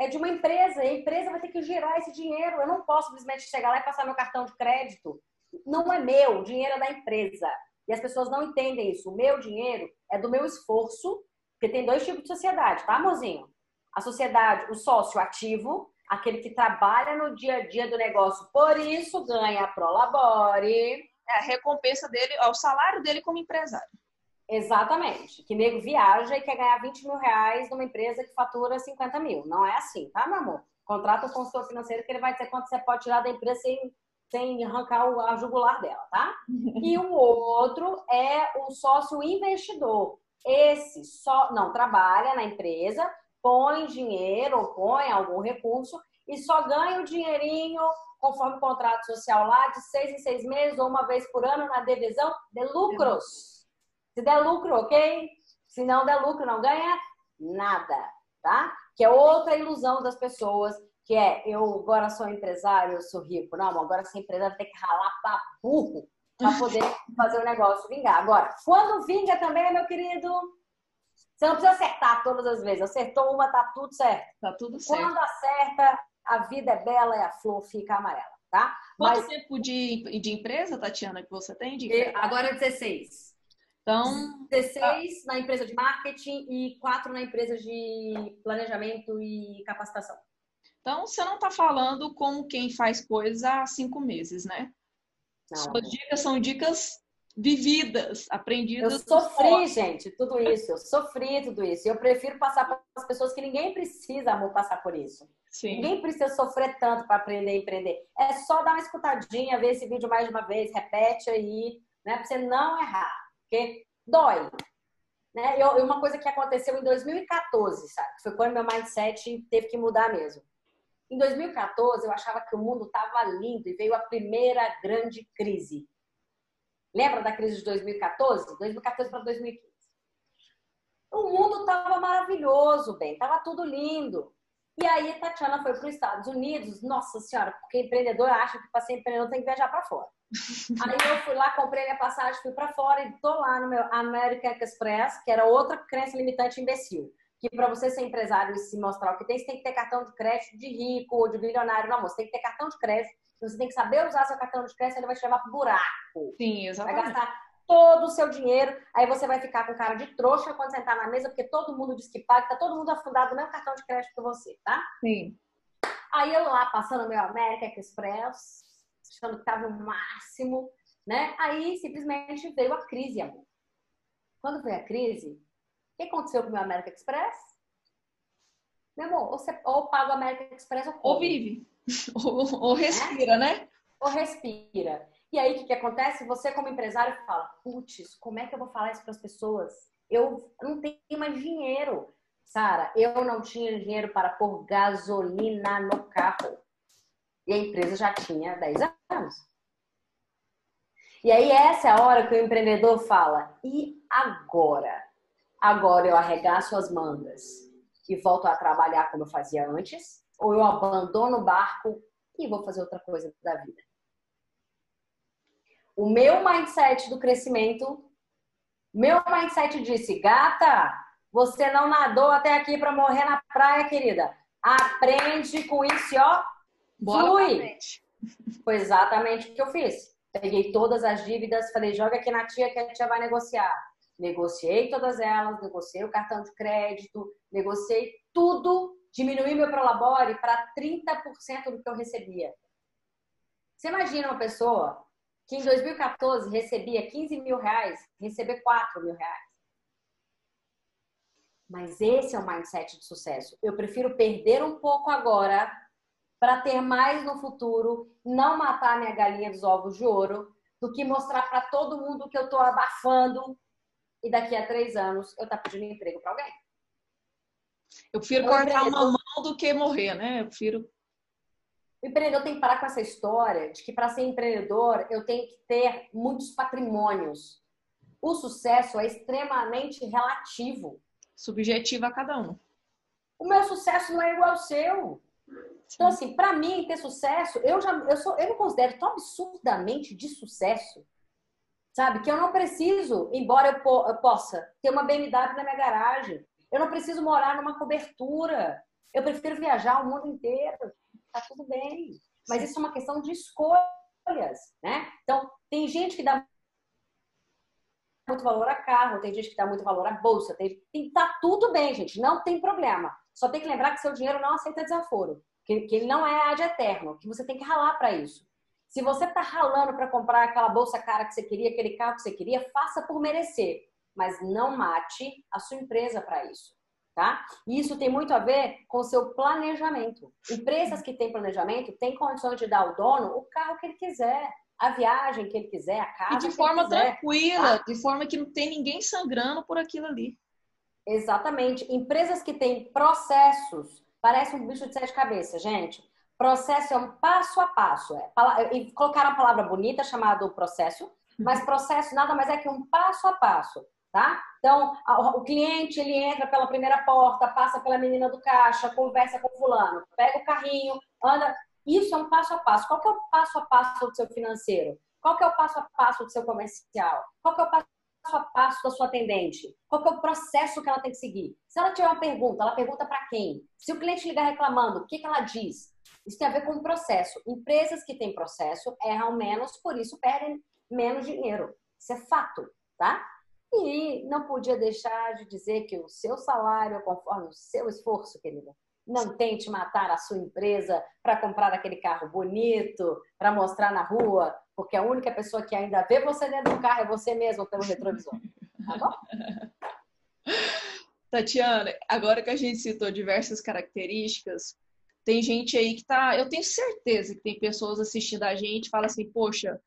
é de uma empresa, e a empresa vai ter que gerar esse dinheiro. Eu não posso simplesmente chegar lá e passar meu cartão de crédito. Não é meu, o dinheiro é da empresa. E as pessoas não entendem isso. O meu dinheiro é do meu esforço, porque tem dois tipos de sociedade, tá, amorzinho? A sociedade, o sócio ativo, aquele que trabalha no dia a dia do negócio, por isso ganha a Prolabore. É a recompensa dele, é o salário dele como empresário. Exatamente. Que nego viaja e quer ganhar 20 mil reais numa empresa que fatura 50 mil. Não é assim, tá, meu amor? Contrata um consultor financeiro que ele vai dizer quanto você pode tirar da empresa sem, sem arrancar o, a jugular dela, tá? e o outro é o sócio investidor. Esse só não trabalha na empresa, põe dinheiro ou põe algum recurso e só ganha o dinheirinho conforme o contrato social lá de seis em seis meses ou uma vez por ano na divisão de lucros. Se der lucro, ok? Se não der lucro, não ganha nada, tá? Que é outra ilusão das pessoas que é eu agora sou empresário, eu sou rico. Não, agora ser empresário tem que ralar pra burro para poder fazer o negócio vingar. Agora, quando vinga também, meu querido, você não precisa acertar todas as vezes. Acertou uma, tá tudo certo. Tá tudo certo. Quando acerta, a vida é bela e a flor fica amarela, tá? Quanto Mas... tempo de, de empresa, Tatiana, que você tem? De... Agora é 16. Então, 16 na empresa de marketing e 4 na empresa de planejamento e capacitação. Então, você não está falando como quem faz coisas há cinco meses, né? Não. Suas dicas são dicas vividas, aprendidas. Eu sofri, gente, tudo isso. Eu sofri tudo isso. Eu prefiro passar para as pessoas que ninguém precisa, amor, passar por isso. Sim. Ninguém precisa sofrer tanto para aprender a empreender. É só dar uma escutadinha, ver esse vídeo mais de uma vez, repete aí, né? Para você não errar. Porque dói. Né? Eu, uma coisa que aconteceu em 2014, sabe? Foi quando meu mindset teve que mudar mesmo. Em 2014, eu achava que o mundo estava lindo e veio a primeira grande crise. Lembra da crise de 2014? 2014 para 2015. O mundo estava maravilhoso, bem, estava tudo lindo. E aí, Tatiana foi para os Estados Unidos. Nossa Senhora, porque empreendedor acha que para ser empreendedor tem que viajar para fora. aí eu fui lá, comprei minha passagem, fui para fora e tô lá no meu American Express, que era outra crença limitante imbecil que para você ser empresário e se mostrar o que tem, você tem que ter cartão de crédito de rico ou de bilionário. Não, você tem que ter cartão de crédito. Você tem que saber usar seu cartão de crédito, ele vai te levar pro buraco. Sim, exatamente. Vai gastar todo o seu dinheiro, aí você vai ficar com cara de trouxa quando sentar na mesa, porque todo mundo diz que paga, tá todo mundo afundado no mesmo cartão de crédito que você, tá? Sim. Aí eu lá, passando meu American Express, achando que tava o máximo, né? Aí simplesmente veio a crise, amor. Quando veio a crise, que aconteceu com o meu American Express? Meu amor, ou, você, ou paga o American Express ou Ou vive. ou, ou respira, né? né? Ou respira. E aí, o que, que acontece? Você, como empresário, fala: putz, como é que eu vou falar isso para as pessoas? Eu não tenho mais dinheiro. Sara, eu não tinha dinheiro para pôr gasolina no carro. E a empresa já tinha 10 anos. E aí, essa é a hora que o empreendedor fala: e agora? agora eu arregaço as mangas e volto a trabalhar como eu fazia antes, ou eu abandono o barco e vou fazer outra coisa da vida. O meu mindset do crescimento, meu mindset disse: gata, você não nadou até aqui para morrer na praia, querida. Aprende com isso, ó. Flui. Foi exatamente o que eu fiz. Peguei todas as dívidas, falei: joga aqui na tia que a tia vai negociar negociei todas elas, negociei o cartão de crédito, negociei tudo, diminuí meu prolabore para 30% do que eu recebia. Você imagina uma pessoa que em 2014 recebia 15 mil reais, receber 4 mil reais. Mas esse é o mindset de sucesso. Eu prefiro perder um pouco agora para ter mais no futuro, não matar minha galinha dos ovos de ouro, do que mostrar para todo mundo que eu estou abafando e daqui a três anos eu estar tá pedindo emprego para alguém. Eu prefiro então, cortar uma mão do que morrer, né? Eu prefiro. O empreendedor tem que parar com essa história de que para ser empreendedor eu tenho que ter muitos patrimônios. O sucesso é extremamente relativo. Subjetivo a cada um. O meu sucesso não é igual ao seu. Então, assim, para mim ter sucesso, eu já eu sou, eu me considero tão absurdamente de sucesso Sabe? Que eu não preciso, embora eu, po eu possa ter uma BMW na minha garagem, eu não preciso morar numa cobertura. Eu prefiro viajar o mundo inteiro. Tá tudo bem. Mas isso é uma questão de escolhas, né? Então, tem gente que dá muito valor a carro, tem gente que dá muito valor à bolsa, tem, tem tá tudo bem, gente, não tem problema. Só tem que lembrar que seu dinheiro não aceita desaforo, que, que ele não é ad eterno, que você tem que ralar para isso. Se você está ralando para comprar aquela bolsa cara que você queria, aquele carro que você queria, faça por merecer, mas não mate a sua empresa para isso, tá? E isso tem muito a ver com o seu planejamento. Empresas que têm planejamento têm condições de dar ao dono o carro que ele quiser, a viagem que ele quiser, a casa. E de forma tranquila, tá? de forma que não tem ninguém sangrando por aquilo ali. Exatamente. Empresas que têm processos, parece um bicho de sete cabeças, gente. Processo é um passo a passo. É, e colocaram uma palavra bonita chamada processo, mas processo nada mais é que um passo a passo. Tá? Então, o cliente ele entra pela primeira porta, passa pela menina do caixa, conversa com fulano, pega o carrinho, anda. Isso é um passo a passo. Qual que é o passo a passo do seu financeiro? Qual que é o passo a passo do seu comercial? Qual que é o passo a passo da sua atendente? Qual que é o processo que ela tem que seguir? Se ela tiver uma pergunta, ela pergunta para quem? Se o cliente ligar reclamando, o que, que ela diz? Isso tem a ver com o processo. Empresas que têm processo erram menos, por isso perdem menos dinheiro. Isso é fato, tá? E não podia deixar de dizer que o seu salário é conforme o seu esforço, querida. Não tente matar a sua empresa para comprar aquele carro bonito, para mostrar na rua, porque a única pessoa que ainda vê você dentro do carro é você mesmo pelo retrovisor. Tá bom? Tatiana, agora que a gente citou diversas características, tem gente aí que tá. Eu tenho certeza que tem pessoas assistindo a gente e fala assim, poxa,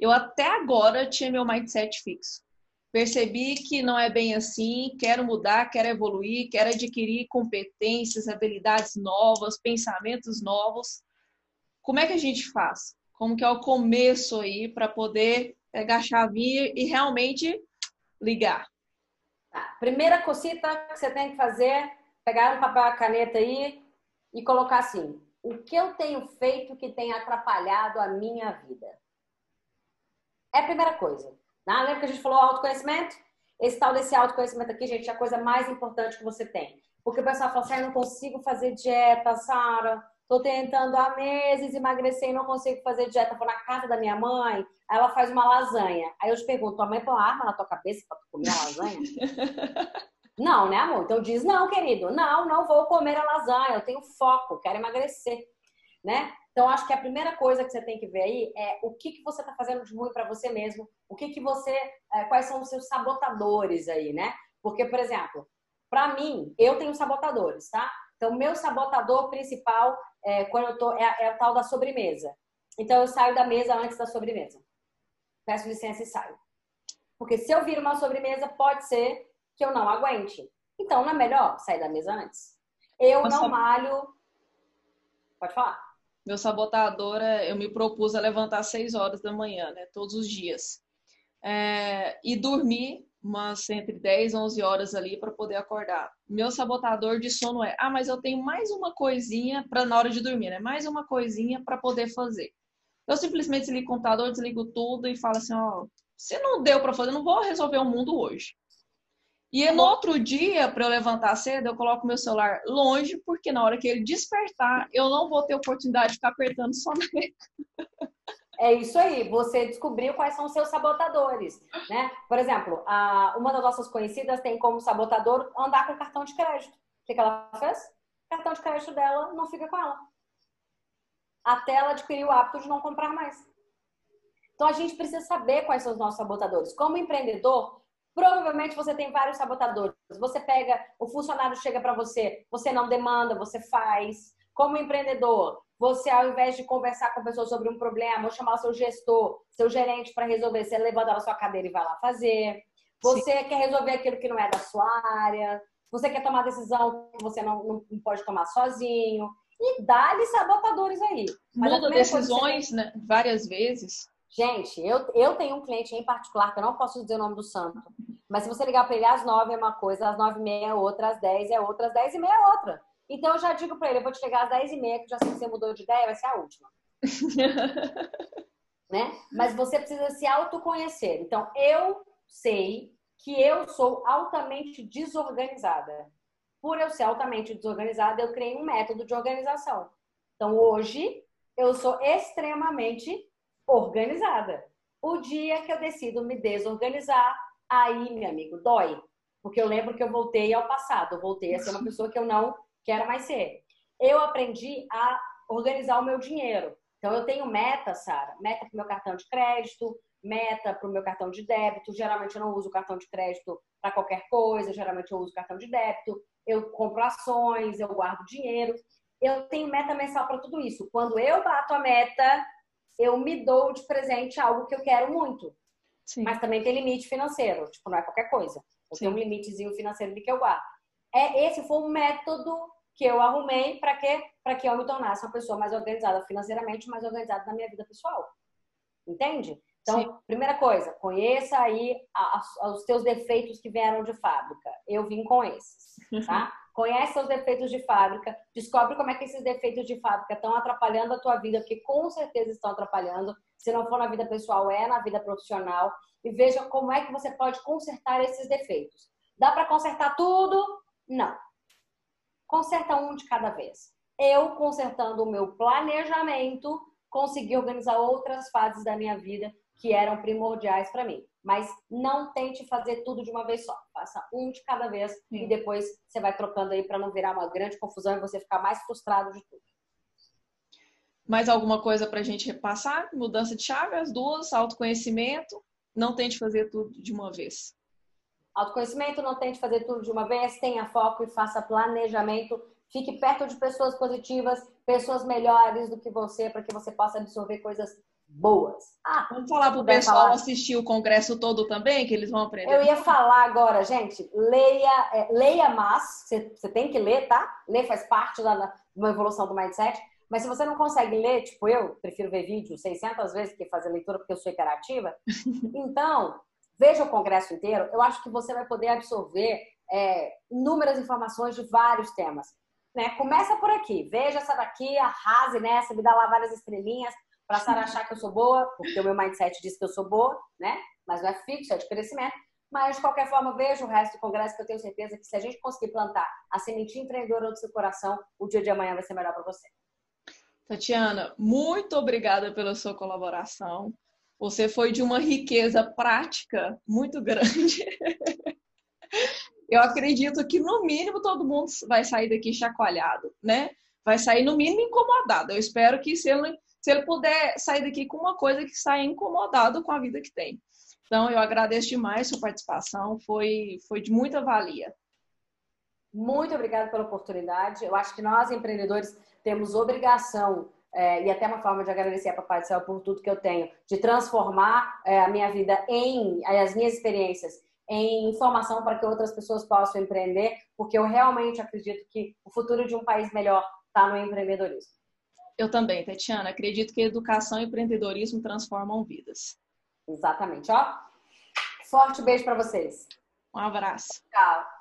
eu até agora tinha meu mindset fixo. Percebi que não é bem assim, quero mudar, quero evoluir, quero adquirir competências, habilidades novas, pensamentos novos. Como é que a gente faz? Como que é o começo aí para poder pegar a chavinha e realmente ligar? Tá. Primeira cosita que você tem que fazer, pegar um papel e caneta aí e colocar assim: o que eu tenho feito que tem atrapalhado a minha vida? É a primeira coisa. Né? Lembra que a gente falou autoconhecimento? Esse tal desse autoconhecimento aqui, gente, é a coisa mais importante que você tem. Porque o pessoal fala assim, ah, eu não consigo fazer dieta, Sara. Tô tentando há meses emagrecer e não consigo fazer dieta. Vou na casa da minha mãe, aí ela faz uma lasanha. Aí eu te pergunto, tua mãe põe uma arma na tua cabeça pra tu comer a lasanha? não, né, amor? Então diz, não, querido, não, não vou comer a lasanha. Eu tenho foco, quero emagrecer, né? Então, acho que a primeira coisa que você tem que ver aí é o que, que você está fazendo de ruim para você mesmo, o que, que você, é, quais são os seus sabotadores aí, né? Porque, por exemplo, para mim, eu tenho sabotadores, tá? Então, meu sabotador principal é, quando eu tô, é, é o tal da sobremesa. Então, eu saio da mesa antes da sobremesa. Peço licença e saio. Porque se eu vir uma sobremesa, pode ser que eu não aguente. Então, não é melhor sair da mesa antes? Eu Nossa. não malho. Pode falar. Meu sabotador, é, eu me propus a levantar às 6 horas da manhã, né? Todos os dias. É, e dormir umas entre 10 e 11 horas ali para poder acordar. Meu sabotador de sono é: ah, mas eu tenho mais uma coisinha para na hora de dormir, né? Mais uma coisinha para poder fazer. Eu simplesmente desligo o computador, desligo tudo e falo assim: ó, se não deu para fazer, não vou resolver o mundo hoje. E no outro dia, para eu levantar cedo, eu coloco meu celular longe, porque na hora que ele despertar, eu não vou ter oportunidade de ficar apertando só na É isso aí, você descobriu quais são os seus sabotadores, né? Por exemplo, a, uma das nossas conhecidas tem como sabotador andar com cartão de crédito. O que, que ela fez? O cartão de crédito dela não fica com ela. Até ela adquirir o hábito de não comprar mais. Então a gente precisa saber quais são os nossos sabotadores. Como empreendedor, Provavelmente você tem vários sabotadores. Você pega, o funcionário chega para você, você não demanda, você faz. Como empreendedor, você ao invés de conversar com a pessoa sobre um problema, ou chamar o seu gestor, seu gerente para resolver, você levanta da sua cadeira e vai lá fazer. Você Sim. quer resolver aquilo que não é da sua área. Você quer tomar decisão que você não, não pode tomar sozinho. E dá-lhe sabotadores aí. Mas Muda decisões tem... né, várias vezes. Gente, eu, eu tenho um cliente em particular, que eu não posso dizer o nome do santo, mas se você ligar para ele às nove é uma coisa, às nove e meia é outra, às dez é outra, às dez e meia é outra. Então eu já digo para ele, eu vou te ligar às dez e meia, que já sei que você mudou de ideia, vai ser a última. né? Mas você precisa se autoconhecer. Então eu sei que eu sou altamente desorganizada. Por eu ser altamente desorganizada, eu criei um método de organização. Então hoje eu sou extremamente organizada. O dia que eu decido me desorganizar, aí, meu amigo, dói. Porque eu lembro que eu voltei ao passado, eu voltei a ser uma pessoa que eu não quero mais ser. Eu aprendi a organizar o meu dinheiro. Então, eu tenho meta, Sara, meta para o meu cartão de crédito, meta para o meu cartão de débito. Geralmente, eu não uso o cartão de crédito para qualquer coisa, geralmente, eu uso o cartão de débito. Eu compro ações, eu guardo dinheiro. Eu tenho meta mensal para tudo isso. Quando eu bato a meta, eu me dou de presente algo que eu quero muito. Sim. Mas também tem limite financeiro, tipo, não é qualquer coisa. Eu Sim. tenho um limitezinho financeiro de que eu guardo. É, esse foi um método que eu arrumei para que para que eu me tornasse uma pessoa mais organizada financeiramente, mais organizada na minha vida pessoal. Entende? Então, Sim. primeira coisa, conheça aí a, a, os teus defeitos que vieram de fábrica. Eu vim com esses, tá? Conhece os defeitos de fábrica, descobre como é que esses defeitos de fábrica estão atrapalhando a tua vida, porque com certeza estão atrapalhando. Se não for na vida pessoal, é na vida profissional. E veja como é que você pode consertar esses defeitos. Dá para consertar tudo? Não. Conserta um de cada vez. Eu, consertando o meu planejamento, consegui organizar outras fases da minha vida que eram primordiais para mim. Mas não tente fazer tudo de uma vez só. Faça um de cada vez Sim. e depois você vai trocando aí para não virar uma grande confusão e você ficar mais frustrado de tudo. Mais alguma coisa para a gente repassar? Mudança de chave, as duas, autoconhecimento. Não tente fazer tudo de uma vez. Autoconhecimento, não tente fazer tudo de uma vez, tenha foco e faça planejamento. Fique perto de pessoas positivas, pessoas melhores do que você, para que você possa absorver coisas boas. Ah, Vamos falar para o pessoal falar. assistir o congresso todo também, que eles vão aprender. Eu ia falar agora, gente, leia, é, leia mais, você, você, tem que ler, tá? Ler faz parte da, da uma evolução do mindset. Mas se você não consegue ler, tipo eu, prefiro ver vídeo 600 vezes que fazer leitura porque eu sou hiperativa, então veja o congresso inteiro. Eu acho que você vai poder absorver é, inúmeras informações de vários temas. Né? Começa por aqui, veja essa daqui, arrase nessa, me dá lá várias estrelinhas, para a Sara achar que eu sou boa, porque o meu mindset diz que eu sou boa, né? Mas não é fixo, é de crescimento. Mas, de qualquer forma, veja o resto do congresso, que eu tenho certeza que se a gente conseguir plantar a sementinha empreendedora do seu coração, o dia de amanhã vai ser melhor para você. Tatiana, muito obrigada pela sua colaboração. Você foi de uma riqueza prática muito grande. Eu acredito que, no mínimo, todo mundo vai sair daqui chacoalhado, né? Vai sair, no mínimo, incomodado. Eu espero que se ele se ele puder sair daqui com uma coisa que está incomodado com a vida que tem. Então, eu agradeço demais sua participação, foi, foi de muita valia. Muito obrigada pela oportunidade. Eu acho que nós, empreendedores, temos obrigação é, e até uma forma de agradecer a Papai do Céu por tudo que eu tenho, de transformar é, a minha vida em, as minhas experiências em informação para que outras pessoas possam empreender, porque eu realmente acredito que o futuro de um país melhor está no empreendedorismo. Eu também, Tatiana. Acredito que educação e empreendedorismo transformam vidas. Exatamente. Ó, forte beijo para vocês. Um abraço. Tchau.